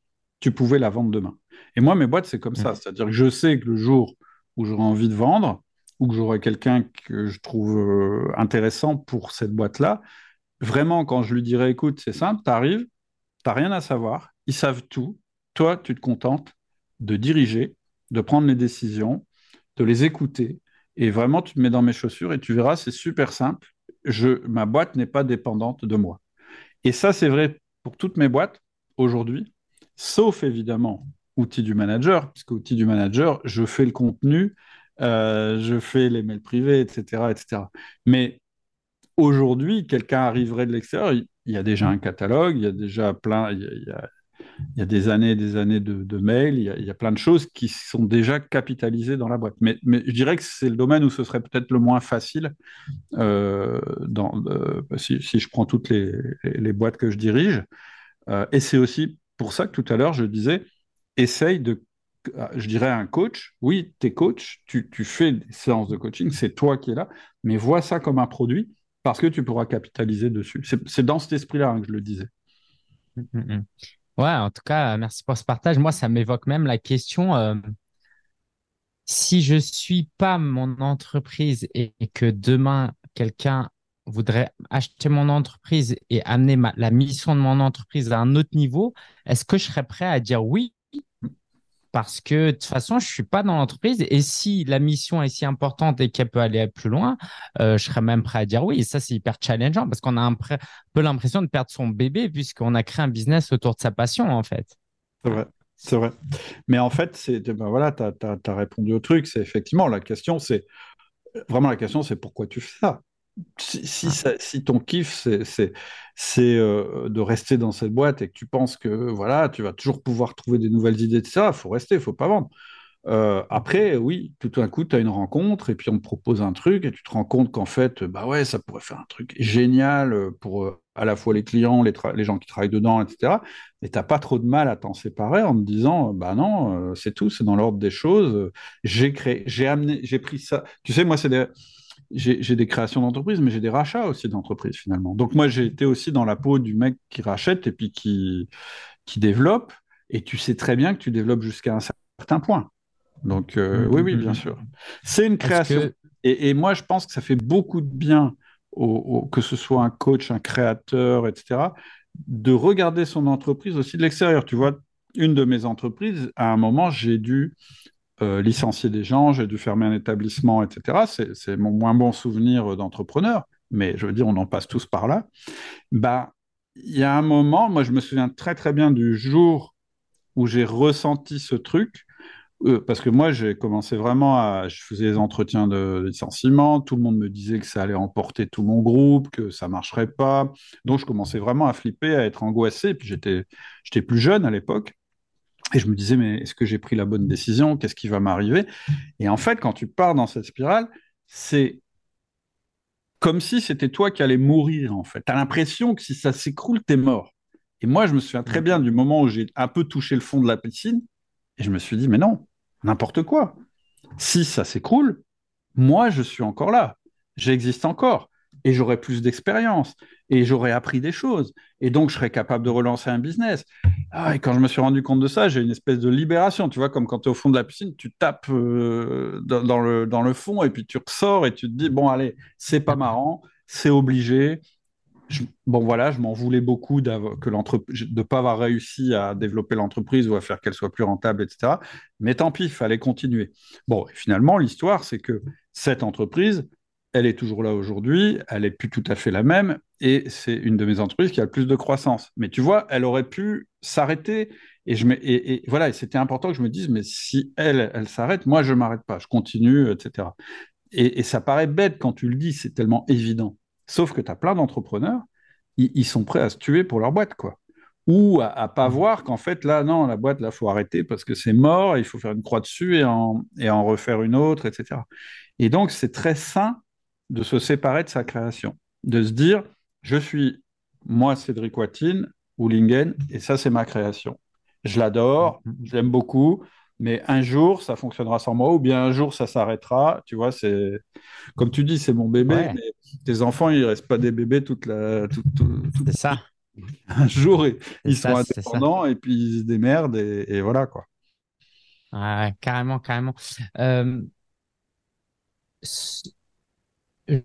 tu pouvais la vendre demain. Et moi, mes boîtes, c'est comme ça. Mmh. C'est-à-dire que je sais que le jour où j'aurai envie de vendre, ou que j'aurai quelqu'un que je trouve euh, intéressant pour cette boîte-là, vraiment, quand je lui dirai, écoute, c'est simple, tu arrives, tu n'as rien à savoir, ils savent tout, toi, tu te contentes de diriger, de prendre les décisions, de les écouter, et vraiment, tu te mets dans mes chaussures et tu verras, c'est super simple. Je, ma boîte n'est pas dépendante de moi. Et ça, c'est vrai pour toutes mes boîtes aujourd'hui, sauf évidemment outil du manager, puisque outil du manager, je fais le contenu, euh, je fais les mails privés, etc. etc. Mais aujourd'hui, quelqu'un arriverait de l'extérieur, il, y a déjà un catalogue, il y a déjà plein, il y a des années et des années de, mails, il y, a, plein de choses qui sont déjà capitalisées dans la boîte. Mais, je dirais que c'est le domaine où ce serait peut-être le moins facile, euh, euh, si, je prends toutes les, boîtes que je dirige. Euh, et c'est aussi pour ça que tout à l'heure, je disais, essaye de, je dirais un coach, oui, tu es coach, tu, fais des séances de coaching, c'est toi qui es là, mais vois ça comme un produit parce que tu pourras capitaliser dessus. C'est dans cet esprit-là hein, que je le disais.
Ouais, en tout cas, merci pour ce partage. Moi, ça m'évoque même la question euh, si je suis pas mon entreprise et, que demain quelqu'un voudrait acheter mon entreprise et amener la mission de mon entreprise à un autre niveau, est-ce que je serais prêt à dire oui parce que de toute façon, je suis pas dans l'entreprise. Et si la mission est si importante et qu'elle peut aller plus loin, euh, je serais même prêt à dire oui. Et ça, c'est hyper challengeant parce qu'on a un, peu l'impression de perdre son bébé puisqu'on a créé un business autour de sa passion, en fait.
C'est vrai. C'est vrai. Mais en fait, c'est, ben voilà, tu as, répondu au truc. C'est effectivement la question, c'est vraiment la question, c'est pourquoi tu fais ça? Si, ah. si, ton kiff, c'est euh, de rester dans cette boîte et que tu penses que voilà, tu vas toujours pouvoir trouver des nouvelles idées, etc., il faut rester, il faut pas vendre. Euh, après, oui, tout d'un coup, tu as une rencontre et puis on te propose un truc et tu te rends compte qu'en fait, bah ouais, ça pourrait faire un truc génial pour euh, à la fois les clients, les, les, gens qui travaillent dedans, etc. Et tu n'as pas trop de mal à t'en séparer en te disant, bah non, c'est tout, c'est dans l'ordre des choses. J'ai créé, j'ai amené, j'ai pris ça. Tu sais, moi, c'est des j'ai des créations d'entreprises, mais j'ai des rachats aussi d'entreprises finalement. Donc moi, j'ai été aussi dans la peau du mec qui rachète et puis qui, qui développe. Et tu sais très bien que tu développes jusqu'à un certain point. Donc euh, mmh, oui, oui, mmh, bien mmh. sûr. C'est une création. Et, moi, je pense que ça fait beaucoup de bien, que ce soit un coach, un créateur, etc., de regarder son entreprise aussi de l'extérieur. Tu vois, une de mes entreprises, à un moment, j'ai dû euh, licencier des gens, j'ai dû fermer un établissement, etc. C'est mon moins bon souvenir d'entrepreneur, mais je veux dire, on en passe tous par là. Bah, il y a un moment, moi je me souviens très très bien du jour où j'ai ressenti ce truc, euh, parce que moi j'ai commencé vraiment à, je faisais des entretiens de licenciement, tout le monde me disait que ça allait emporter tout mon groupe, que ça marcherait pas, donc je commençais vraiment à flipper, à être angoissé, puis j'étais j'étais plus jeune à l'époque. Et je me disais, mais est-ce que j'ai pris la bonne décision? Qu'est-ce qui va m'arriver? Et en fait, quand tu pars dans cette spirale, c'est comme si c'était toi qui allais mourir, en fait. Tu as l'impression que si ça s'écroule, tu es mort. Et moi, je me souviens très bien du moment où j'ai un peu touché le fond de la piscine, et je me suis dit, mais non, n'importe quoi. Si ça s'écroule, moi, je suis encore là. J'existe encore et j'aurais plus d'expérience et j'aurais appris des choses et donc je serais capable de relancer un business. Ah, et quand je me suis rendu compte de ça, j'ai une espèce de libération, tu vois, comme quand tu es au fond de la piscine, tu tapes euh, dans, le, dans le fond et puis tu ressors et tu te dis, bon, allez, c'est pas marrant, c'est obligé. bon, voilà, je m'en voulais beaucoup de ne pas avoir réussi à développer l'entreprise ou à faire qu'elle soit plus rentable, etc. Mais tant pis, il fallait continuer. Bon, et finalement, l'histoire, c'est que cette entreprise, elle est toujours là aujourd'hui, elle n'est plus tout à fait la même, et c'est une de mes entreprises qui a le plus de croissance. Mais tu vois, elle aurait pu s'arrêter, et, je et, voilà, et c'était important que je me dise, mais si elle, elle s'arrête, moi, je ne m'arrête pas, je continue, etc. Et, ça paraît bête quand tu le dis, c'est tellement évident. Sauf que tu as plein d'entrepreneurs, ils, sont prêts à se tuer pour leur boîte, quoi. Ou à, ne pas mmh. voir qu'en fait, là, non, la boîte, là, faut arrêter parce que c'est mort, il faut faire une croix dessus et en, et en refaire une autre, etc. Et donc, c'est très sain de se séparer de sa création, de se dire, je suis moi, Cédric Watine, ou Lingen, et ça, c'est ma création. Je l'adore, mhm. j'aime beaucoup, mais un jour, ça fonctionnera sans moi, ou bien un jour, ça s'arrêtera. Tu vois, c'est comme tu dis, c'est mon bébé, mais tes enfants, ils restent pas des bébés toute la.
c'est ça.
Un jour, ils, sont indépendants et puis ils se démerdent, et, voilà, quoi.
carrément, carrément. Euh,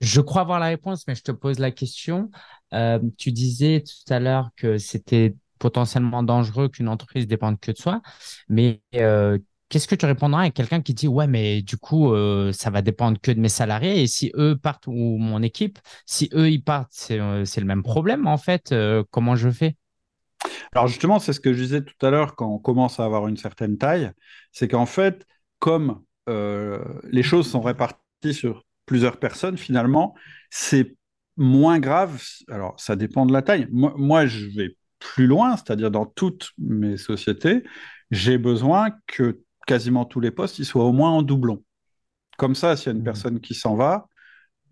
je crois avoir la réponse, mais je te pose la question. Euh, tu disais tout à l'heure que c'était potentiellement dangereux qu'une entreprise dépende que de soi, mais euh, qu'est-ce que tu répondras à quelqu'un qui dit ouais, mais du coup, euh, ça va dépendre que de mes salariés et si eux partent ou mon équipe, si eux ils partent, c'est le même problème en fait. comment je fais?
Alors justement, c'est ce que je disais tout à l'heure quand on commence à avoir une certaine taille, c'est qu'en fait, comme les choses sont réparties sur plusieurs personnes, finalement, c'est moins grave. Alors, ça dépend de la taille. Moi, je vais plus loin, c'est-à-dire dans toutes mes sociétés, j'ai besoin que quasiment tous les postes ils soient au moins en doublon. Comme ça, s'il y a une mmh. personne qui s'en va,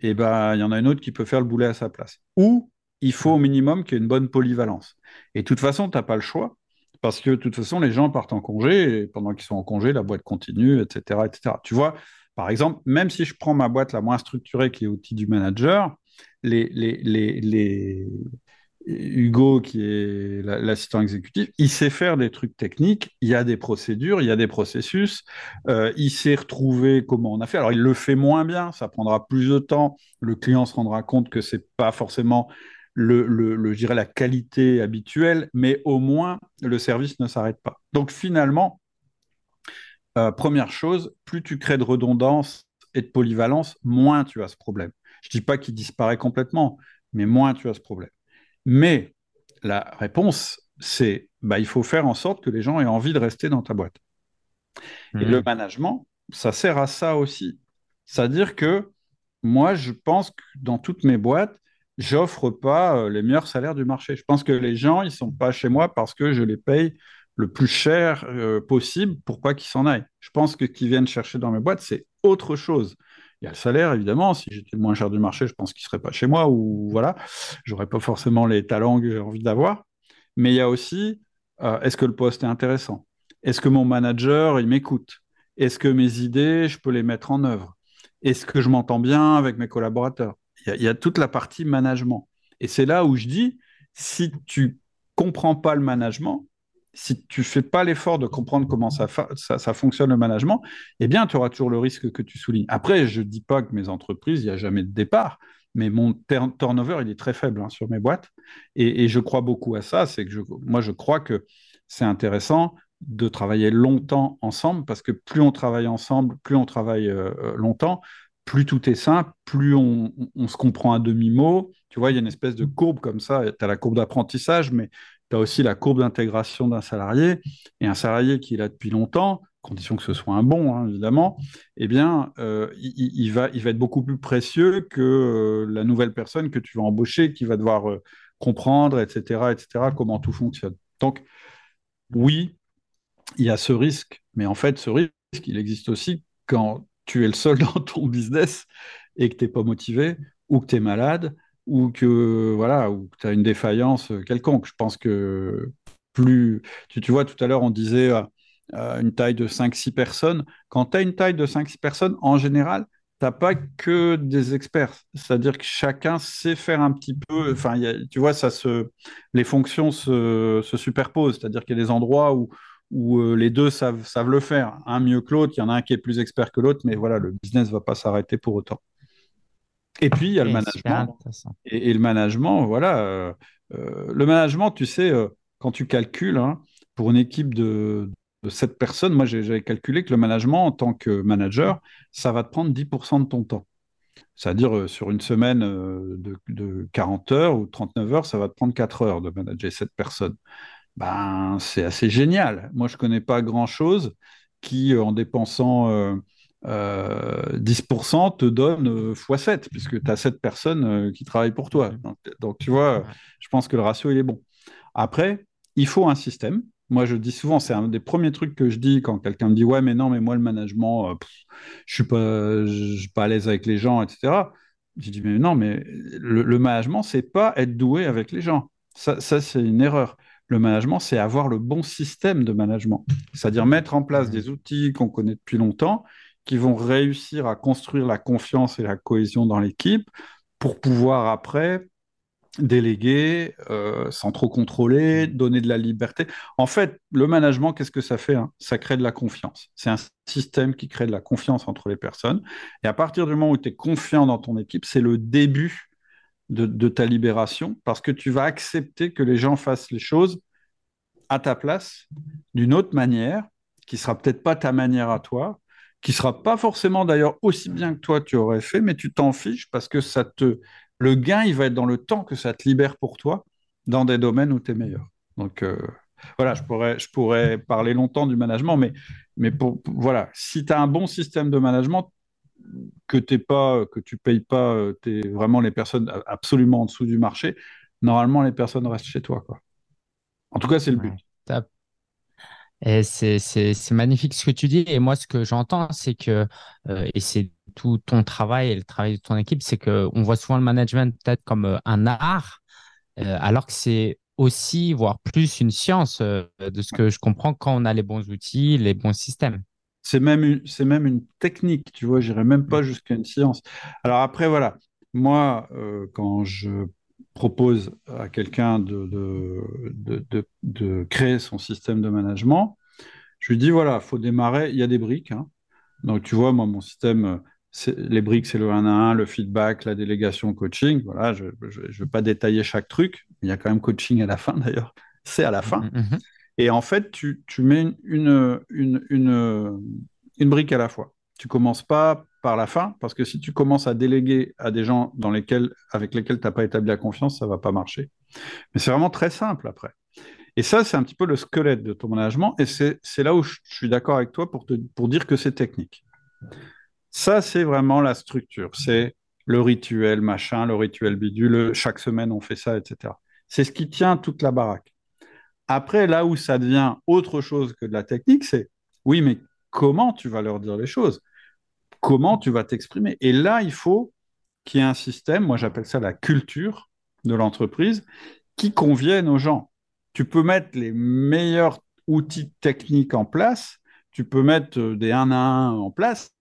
eh ben, il y en a une autre qui peut faire le boulet à sa place. Ou il faut au minimum qu'il y ait une bonne polyvalence. Et de toute façon, tu n'as pas le choix, parce que de toute façon, les gens partent en congé, et pendant qu'ils sont en congé, la boîte continue, etc., etc. Tu vois, par exemple, même si je prends ma boîte la moins structurée qui est outil du manager, les, les, Hugo, qui est l'assistant exécutif, il sait faire des trucs techniques, il y a des procédures, il y a des processus, euh, il sait retrouver comment on a fait. Alors, il le fait moins bien, ça prendra plus de temps, le client se rendra compte que c'est pas forcément le, le, je la qualité habituelle, mais au moins, le service ne s'arrête pas. Donc, finalement, première chose, plus tu crées de redondance et de polyvalence, moins tu as ce problème. Je ne dis pas qu'il disparaît complètement, mais moins tu as ce problème. Mais la réponse, c'est bah, il faut faire en sorte que les gens aient envie de rester dans ta boîte. Et le mmh. management, ça sert à ça aussi. C'est-à-dire que moi, je pense que dans toutes mes boîtes, j'offre pas euh, les meilleurs salaires du marché. Je pense que les gens, ils sont pas chez moi parce que je les paye le plus cher euh, possible pour pas qu'ils s'en aillent. Je pense que qu'ils viennent chercher dans mes boîtes, c'est autre chose. Il y a le salaire, évidemment. Si j'étais le moins cher du marché, je pense qu'ils seraient pas chez moi ou voilà, j'aurais pas forcément les talents que j'ai envie d'avoir. Mais il y a aussi, euh, est-ce que le poste est intéressant? Est-ce que mon manager, il m'écoute? Est-ce que mes idées, je peux les mettre en œuvre? Est-ce que je m'entends bien avec mes collaborateurs? Il y, a, toute la partie management. Et c'est là où je dis, si tu comprends pas le management, si tu fais pas l'effort de comprendre comment ça, fonctionne le management, eh bien, tu auras toujours le risque que tu soulignes. Après, je ne dis pas que mes entreprises, il n'y a jamais de départ, mais mon turnover, il est très faible hein, sur mes boîtes. Et, je crois beaucoup à ça. C'est que moi, je crois que c'est intéressant de travailler longtemps ensemble, parce que plus on travaille ensemble, plus on travaille euh, euh, longtemps, plus tout est simple, plus on, se comprend à demi-mot. Tu vois, il y a une espèce de courbe comme ça. Tu as la courbe d'apprentissage, mais tu as aussi la courbe d'intégration d'un salarié. Et un salarié qui est là depuis longtemps, condition que ce soit un bon, hein, évidemment, eh bien, euh, il, va, être beaucoup plus précieux que euh, la nouvelle personne que tu vas embaucher, qui va devoir euh, comprendre, etc., etc., comment tout fonctionne. Donc, oui, il y a ce risque, mais en fait, ce risque, il existe aussi quand tu es le seul dans ton business et que tu n'es pas motivé ou que tu es malade ou que voilà tu as une défaillance quelconque. Je pense que plus tu, vois tout à l'heure on disait euh, euh, une taille de 5-6 personnes. Quand tu as une taille de 5-6 personnes, en général, tu n'as pas que des experts. C'est-à-dire que chacun sait faire un petit peu. Tu vois, ça se, les fonctions se, se superposent. C'est-à-dire qu'il y a des endroits où, euh, les deux savent, savent le faire. Un mieux que l'autre, il y en a un qui est plus expert que l'autre, mais voilà, le business ne va pas s'arrêter pour autant. Et puis, il y a le management. Et, le management, voilà. Euh, euh, le management, tu sais, quand tu calcules, hein, pour une équipe de, de 7 personnes, moi, j'avais calculé que le management, en tant que manager, ça va te prendre 10% de ton temps. C'est-à-dire, sur une semaine de, de, 40 heures ou 39 heures, ça va te prendre 4 heures de manager 7 personnes ben, c'est assez génial. Moi, je ne connais pas grand-chose qui, euh, en dépensant 10%, euh, euh, te donne x7, puisque tu as 7 personnes qui travaillent pour toi. Donc, tu vois, je pense que le ratio, il est bon. Après, il faut un système. Moi, je dis souvent, c'est un des premiers trucs que je dis quand quelqu'un me dit Ouais, mais non, mais moi, le management, je suis pas, suis pas à l'aise avec les gens, etc. Je dis Mais non, mais le, le management, c'est pas être doué avec les gens. Ça, ça c'est une erreur. Le management, c'est avoir le bon système de management, c'est-à-dire mettre en place des outils qu'on connaît depuis longtemps, qui vont réussir à construire la confiance et la cohésion dans l'équipe pour pouvoir après déléguer euh, sans trop contrôler, donner de la liberté. En fait, le management, qu'est-ce que ça fait hein? Ça crée de la confiance. C'est un système qui crée de la confiance entre les personnes. Et à partir du moment où tu es confiant dans ton équipe, c'est le début de, ta libération parce que tu vas accepter que les gens fassent les choses à ta place d'une autre manière, qui sera peut-être pas ta manière à toi, qui sera pas forcément d'ailleurs aussi bien que toi tu aurais fait, mais tu t'en fiches parce que ça te le gain il va être dans le temps que ça te libère pour toi dans des domaines où tu es meilleur. Donc euh, voilà, je pourrais, je pourrais parler longtemps du management, mais, mais pour, voilà, si tu as un bon système de management, que t'es pas, que tu payes pas, euh, es vraiment les personnes absolument en dessous du marché, normalement les personnes restent chez toi, quoi. En tout cas, c'est le but.
Et c'est magnifique ce que tu dis. Et moi, ce que j'entends, c'est que, euh, et c'est tout ton travail et le travail de ton équipe, c'est qu'on voit souvent le management peut-être comme euh, un art, alors que c'est aussi, voire plus, une science de ce que je comprends quand on a les bons outils, les bons systèmes.
C'est même, une, c'est même une technique, tu vois, j'irai même pas mm. jusqu'à une science. Alors après, voilà, moi, euh, quand je propose à quelqu'un de, de, de, créer son système de management, je lui dis, voilà, il faut démarrer, il y a des briques. Hein. Donc, tu vois, moi, mon système, les briques, c'est le 1 à 1, le feedback, la délégation, coaching. Voilà, je ne vais pas détailler chaque truc. Il y a quand même coaching à la fin, d'ailleurs. C'est à la fin. Mm, mm, Et en fait, tu, mets une, une, une, brique à la fois. Tu commences pas par la fin, parce que si tu commences à déléguer à des gens avec lesquels tu n'as pas établi la confiance, ça va pas marcher. Mais c'est vraiment très simple après. Et ça, c'est un petit peu le squelette de ton management. Et c'est là où je, suis d'accord avec toi pour, te, pour dire que c'est technique. Ça, c'est vraiment la structure. C'est le rituel machin, le rituel bidule. Chaque semaine, on fait ça, etc. C'est ce qui tient toute la baraque. Après, là où ça devient autre chose que de la technique, c'est oui, mais comment tu vas leur dire les choses? Comment tu vas t'exprimer Et là, il faut qu'il y ait un système, moi j'appelle ça la culture de l'entreprise, qui convienne aux gens tu peux mettre les meilleurs outils techniques en place, tu peux mettre euh, des 1 à 1 en place.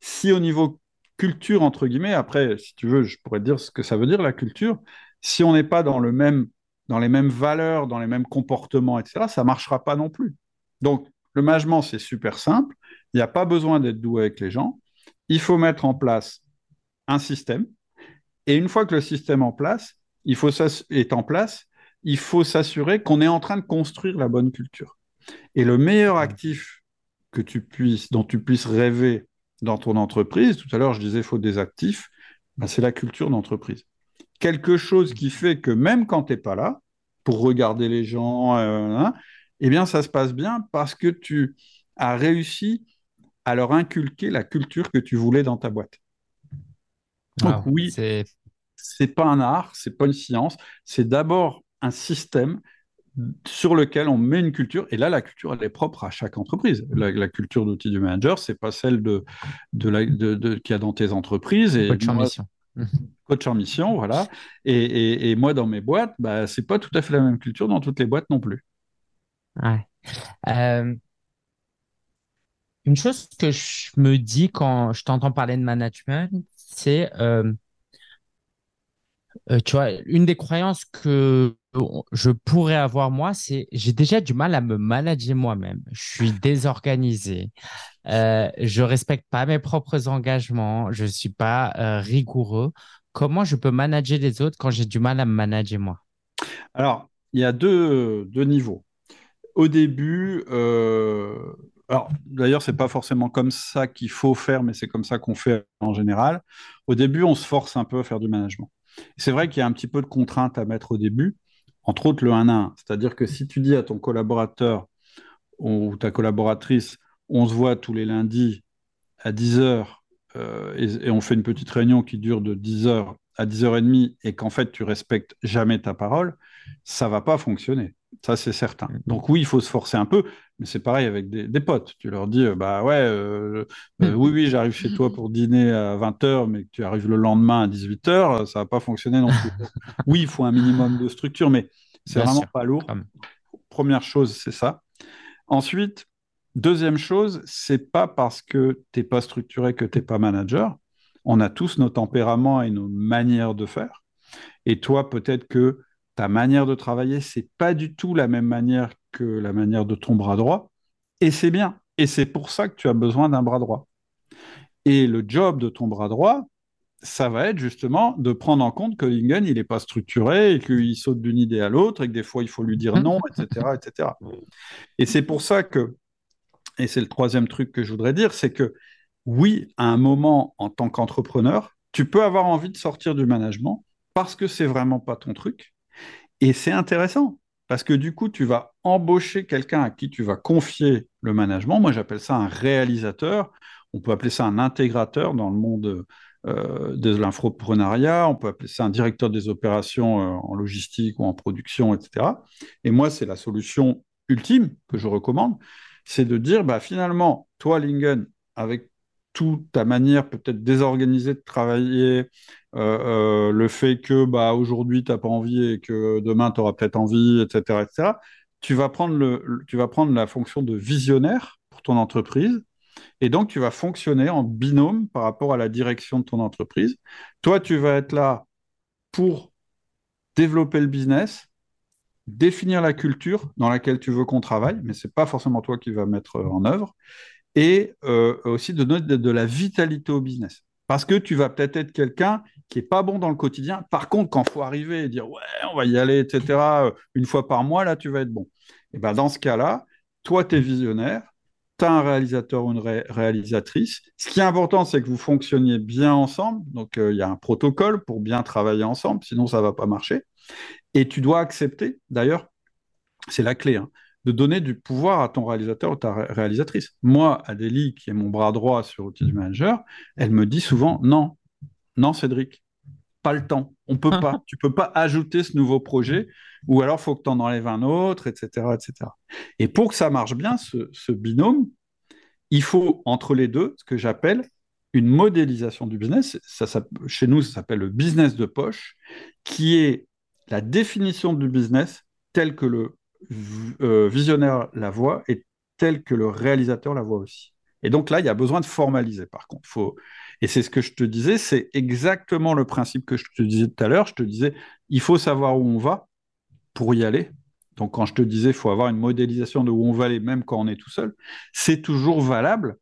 Si au niveau culture, entre guillemets, après, si tu veux, je pourrais dire ce que ça veut dire la culture, si on n'est pas dans, dans les mêmes valeurs, dans les mêmes comportements, etc., ça ne marchera pas non plus. Donc, le management, c'est super simple. Il n'y a pas besoin d'être doué avec les gens. Il faut mettre en place un système. Et une fois que le système en place, il faut ça est en place, il faut s'assurer qu'on est en train de construire la bonne culture. Et le meilleur actif que tu puisses, dont tu puisses rêver dans ton entreprise, tout à l'heure je disais il faut des actifs, ben, c'est la culture d'entreprise. Quelque chose qui fait que même quand tu n'es pas là, pour regarder les gens, euh, hein, eh bien ça se passe bien parce que tu as réussi à leur inculquer la culture que tu voulais dans ta boîte. Donc oui, c'est c'est pas un art, c'est pas une science, c'est d'abord un système sur lequel on met une culture. Et là, la culture, elle est propre à chaque entreprise. La, culture d'outil du manager, c'est pas celle de, de, la, de, qu'il y a dans tes entreprises. Et
coach en mission.
Coach en mission, voilà. Et, et, moi, dans mes boîtes, bah, c'est pas tout à fait la même culture dans toutes les boîtes non plus.
Ouais. Euh, une chose que je me dis quand je t'entends parler de management, c'est euh, euh, tu vois, une des croyances que je pourrais avoir moi, c'est j'ai déjà du mal à me manager moi-même. Je suis désorganisé. Euh, je respecte pas mes propres engagements. Je suis pas euh, rigoureux. Comment je peux manager les autres quand j'ai du mal à me manager moi?
Alors, il y a deux, deux niveaux. Au début, alors d'ailleurs, c'est pas forcément comme ça qu'il faut faire, mais c'est comme ça qu'on fait en général. Au début, on se force un peu à faire du management. C'est vrai qu'il y a un petit peu de contraintes à mettre au début, entre autres le 1 à 1. C'est-à-dire que si tu dis à ton collaborateur ou ta collaboratrice, on se voit tous les lundis à 10 heures euh, et, on fait une petite réunion qui dure de 10 heures à 10h30 et qu'en fait tu respectes jamais ta parole, ça va pas fonctionner. Ça, c'est certain. Mm. Donc oui, il faut se forcer un peu, mais c'est pareil avec des, potes. Tu leur dis, euh, bah ouais, euh, euh, mm. oui, oui, j'arrive chez toi pour dîner à 20h, mais que tu arrives le lendemain à 18h, ça va pas fonctionner non plus. oui, il faut un minimum de structure, mais c'est vraiment pas lourd. Première chose, c'est ça. Ensuite, deuxième chose, c'est pas parce que tu n'es pas structuré que tu n'es pas manager. On a tous nos tempéraments et nos manières de faire. Et toi, peut-être que ta manière de travailler, c'est pas du tout la même manière que la manière de ton bras droit, et c'est bien. Et c'est pour ça que tu as besoin d'un bras droit. Et le job de ton bras droit, ça va être justement de prendre en compte que Lingen, il n'est pas structuré et qu'il saute d'une idée à l'autre et que des fois, il faut lui dire non, etc. etc. Et c'est pour ça que, et c'est le troisième truc que je voudrais dire, c'est que oui, à un moment, en tant qu'entrepreneur, tu peux avoir envie de sortir du management parce que c'est vraiment pas ton truc, et c'est intéressant parce que du coup, tu vas embaucher quelqu'un à qui tu vas confier le management. Moi, j'appelle ça un réalisateur. On peut appeler ça un intégrateur dans le monde euh, de l'infoprenariat. On peut appeler ça un directeur des opérations euh, en logistique ou en production, etc. Et moi, c'est la solution ultime que je recommande. C'est de dire, bah, finalement, toi, Lingen, avec toute ta manière peut-être désorganisée de travailler, euh, euh, le fait que bah, aujourd'hui tu n'as pas envie et que demain tu auras peut-être envie, etc., etc., tu vas, prendre le, tu vas prendre la fonction de visionnaire pour ton entreprise et donc tu vas fonctionner en binôme par rapport à la direction de ton entreprise. Toi, tu vas être là pour développer le business, définir la culture dans laquelle tu veux qu'on travaille, mais ce n'est pas forcément toi qui vas mettre en œuvre et euh, aussi de donner de, la vitalité au business. Parce que tu vas peut-être être, quelqu'un qui n'est pas bon dans le quotidien. Par contre, quand il faut arriver et dire ouais, on va y aller, etc., euh, une fois par mois, là, tu vas être bon. Et ben dans ce cas-là, toi, tu es visionnaire, tu as un réalisateur ou une réalisatrice. Ce qui est important, c'est que vous fonctionniez bien ensemble. Donc, euh, il y a un protocole pour bien travailler ensemble, sinon ça ne va pas marcher. Et tu dois accepter, d'ailleurs, c'est la clé, hein, de donner du pouvoir à ton réalisateur ou ta réalisatrice. Moi, Adélie, qui est mon bras droit sur Outils du Manager, elle me dit souvent non, non, Cédric, pas le temps. On peut pas. tu peux pas ajouter ce nouveau projet, ou alors faut que tu en enlèves un autre, etc., etc. Et pour que ça marche bien, ce, binôme, il faut entre les deux ce que j'appelle une modélisation du business. Ça, chez nous, ça s'appelle le business de poche, qui est la définition du business tel que le visionnaire la voit et tel que le réalisateur la voit aussi. Et donc là, il y a besoin de formaliser, par contre. Faut... Et c'est ce que je te disais, c'est exactement le principe que je te disais tout à l'heure. Je te disais, il faut savoir où on va pour y aller. Donc quand je te disais, il faut avoir une modélisation de où on va aller, même quand on est tout seul, c'est toujours valable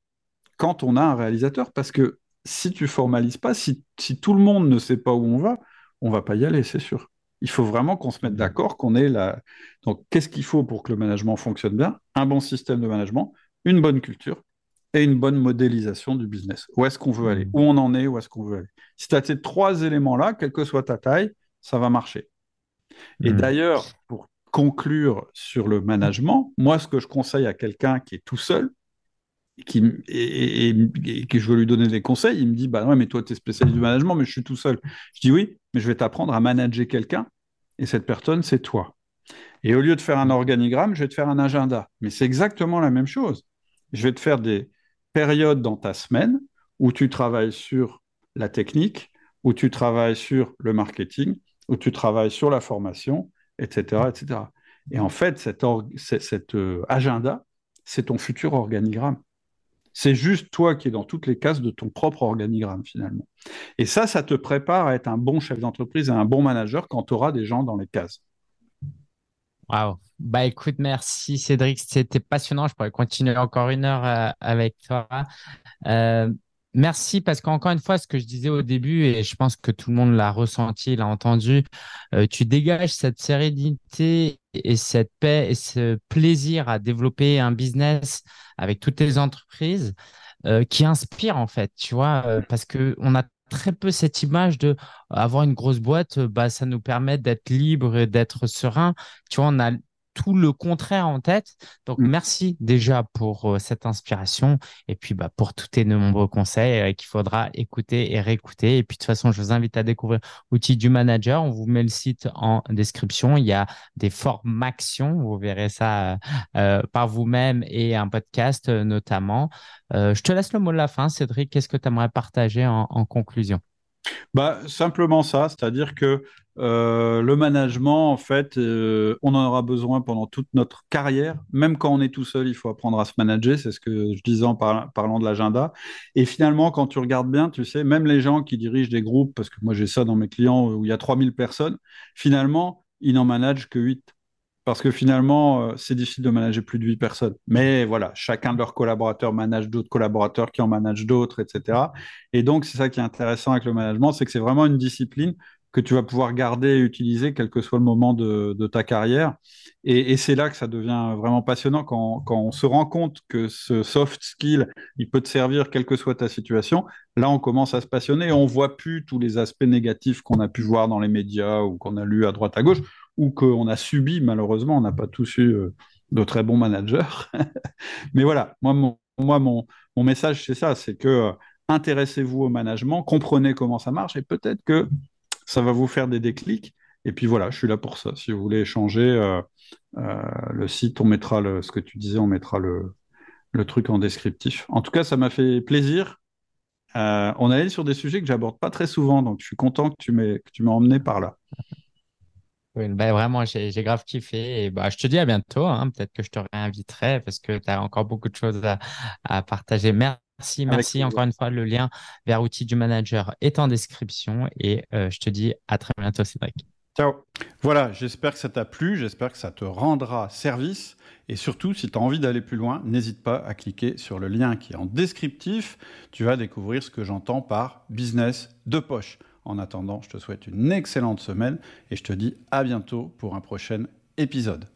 quand on a un réalisateur. Parce que si tu formalises pas, si, si tout le monde ne sait pas où on va, on va pas y aller, c'est sûr. Il faut vraiment qu'on se mette d'accord, qu'on ait la. Donc, qu'est-ce qu'il faut pour que le management fonctionne bien? Un bon système de management, une bonne culture et une bonne modélisation du business. Où est-ce qu'on veut aller? Où on en est? Où est-ce qu'on veut aller? Si tu as ces trois éléments-là, quelle que soit ta taille, ça va marcher. Et hmm. d'ailleurs, pour conclure sur le management, moi, ce que je conseille à quelqu'un qui est tout seul, qui, et, que je veux lui donner des conseils, il me dit Bah ouais, mais toi, tu es spécialiste du management, mais je suis tout seul. Je dis Oui, mais je vais t'apprendre à manager quelqu'un, et cette personne, c'est toi. Et au lieu de faire un organigramme, je vais te faire un agenda. Mais c'est exactement la même chose. Je vais te faire des périodes dans ta semaine où tu travailles sur la technique, où tu travailles sur le marketing, où tu travailles sur la formation, etc. etc. Et en fait, cet, euh, agenda, c'est ton futur organigramme. C'est juste toi qui es dans toutes les cases de ton propre organigramme finalement. Et ça, ça te prépare à être un bon chef d'entreprise et un bon manager quand tu auras des gens dans les cases.
Waouh. Bah écoute, merci Cédric, c'était passionnant. Je pourrais continuer encore une heure euh, avec toi. Euh, merci parce qu'encore une fois, ce que je disais au début, et je pense que tout le monde l'a ressenti, l'a entendu, euh, tu dégages cette sérénité et cette paix et ce plaisir à développer un business avec toutes tes entreprises euh, qui inspire en fait, tu vois, euh, parce que on a très peu cette image de avoir une grosse boîte, bah, ça nous permet d'être libre et d'être serein. Tu vois, on a tout le contraire en tête. Donc, mm. merci déjà pour euh, cette inspiration et puis bah, pour tous tes nombreux conseils euh, qu'il faudra écouter et réécouter. Et puis, de toute façon, je vous invite à découvrir l'outil du manager. On vous met le site en description. Il y a des formations. Vous verrez ça euh, par vous-même et un podcast notamment. je te laisse le mot de la fin. Cédric, qu'est-ce que tu aimerais partager en conclusion?
Bah, simplement ça, c'est-à-dire que euh, le management, en fait, euh, on en aura besoin pendant toute notre carrière. Même quand on est tout seul, il faut apprendre à se manager. C'est ce que je disais en parlant de l'agenda. Et finalement, quand tu regardes bien, tu sais, même les gens qui dirigent des groupes, parce que moi j'ai ça dans mes clients où il y a 3000 personnes, finalement, ils n'en managent que 8 parce que finalement, euh, c'est difficile de manager plus de 8 personnes. Mais voilà, chacun de leurs collaborateurs manage d'autres collaborateurs qui en managent d'autres, etc. Et donc, c'est ça qui est intéressant avec le management, c'est que c'est vraiment une discipline que tu vas pouvoir garder et utiliser quel que soit le moment de, ta carrière. Et, c'est là que ça devient vraiment passionnant quand, on se rend compte que ce soft skill, il peut te servir quelle que soit ta situation. Là, on commence à se passionner et on voit plus tous les aspects négatifs qu'on a pu voir dans les médias ou qu'on a lu à droite à gauche ou qu'on a subi, malheureusement, on n'a pas tous eu euh, de très bons managers. Mais voilà, moi, mon, message, c'est ça, c'est que euh, intéressez-vous au management, comprenez comment ça marche, et peut-être que ça va vous faire des déclics. Et puis voilà, je suis là pour ça. Si vous voulez échanger, euh, le site, on mettra ce que tu disais, on mettra le, le truc en descriptif. En tout cas, ça m'a fait plaisir. on allait sur des sujets que j'aborde pas très souvent, donc je suis content que tu m'aies emmené par là.
Ben vraiment, j'ai grave kiffé. Et bah, je te dis à bientôt. Hein. Peut-être que je te réinviterai parce que tu as encore beaucoup de choses à, partager. Merci, merci encore une fois. Le lien vers Outils du Manager est en description et euh, je te dis à très bientôt, Cédric.
Ciao. Voilà, j'espère que ça t'a plu, j'espère que ça te rendra service. Et surtout, si tu as envie d'aller plus loin, n'hésite pas à cliquer sur le lien qui est en descriptif. Tu vas découvrir ce que j'entends par business de poche. En attendant, je te souhaite une excellente semaine et je te dis à bientôt pour un prochain épisode.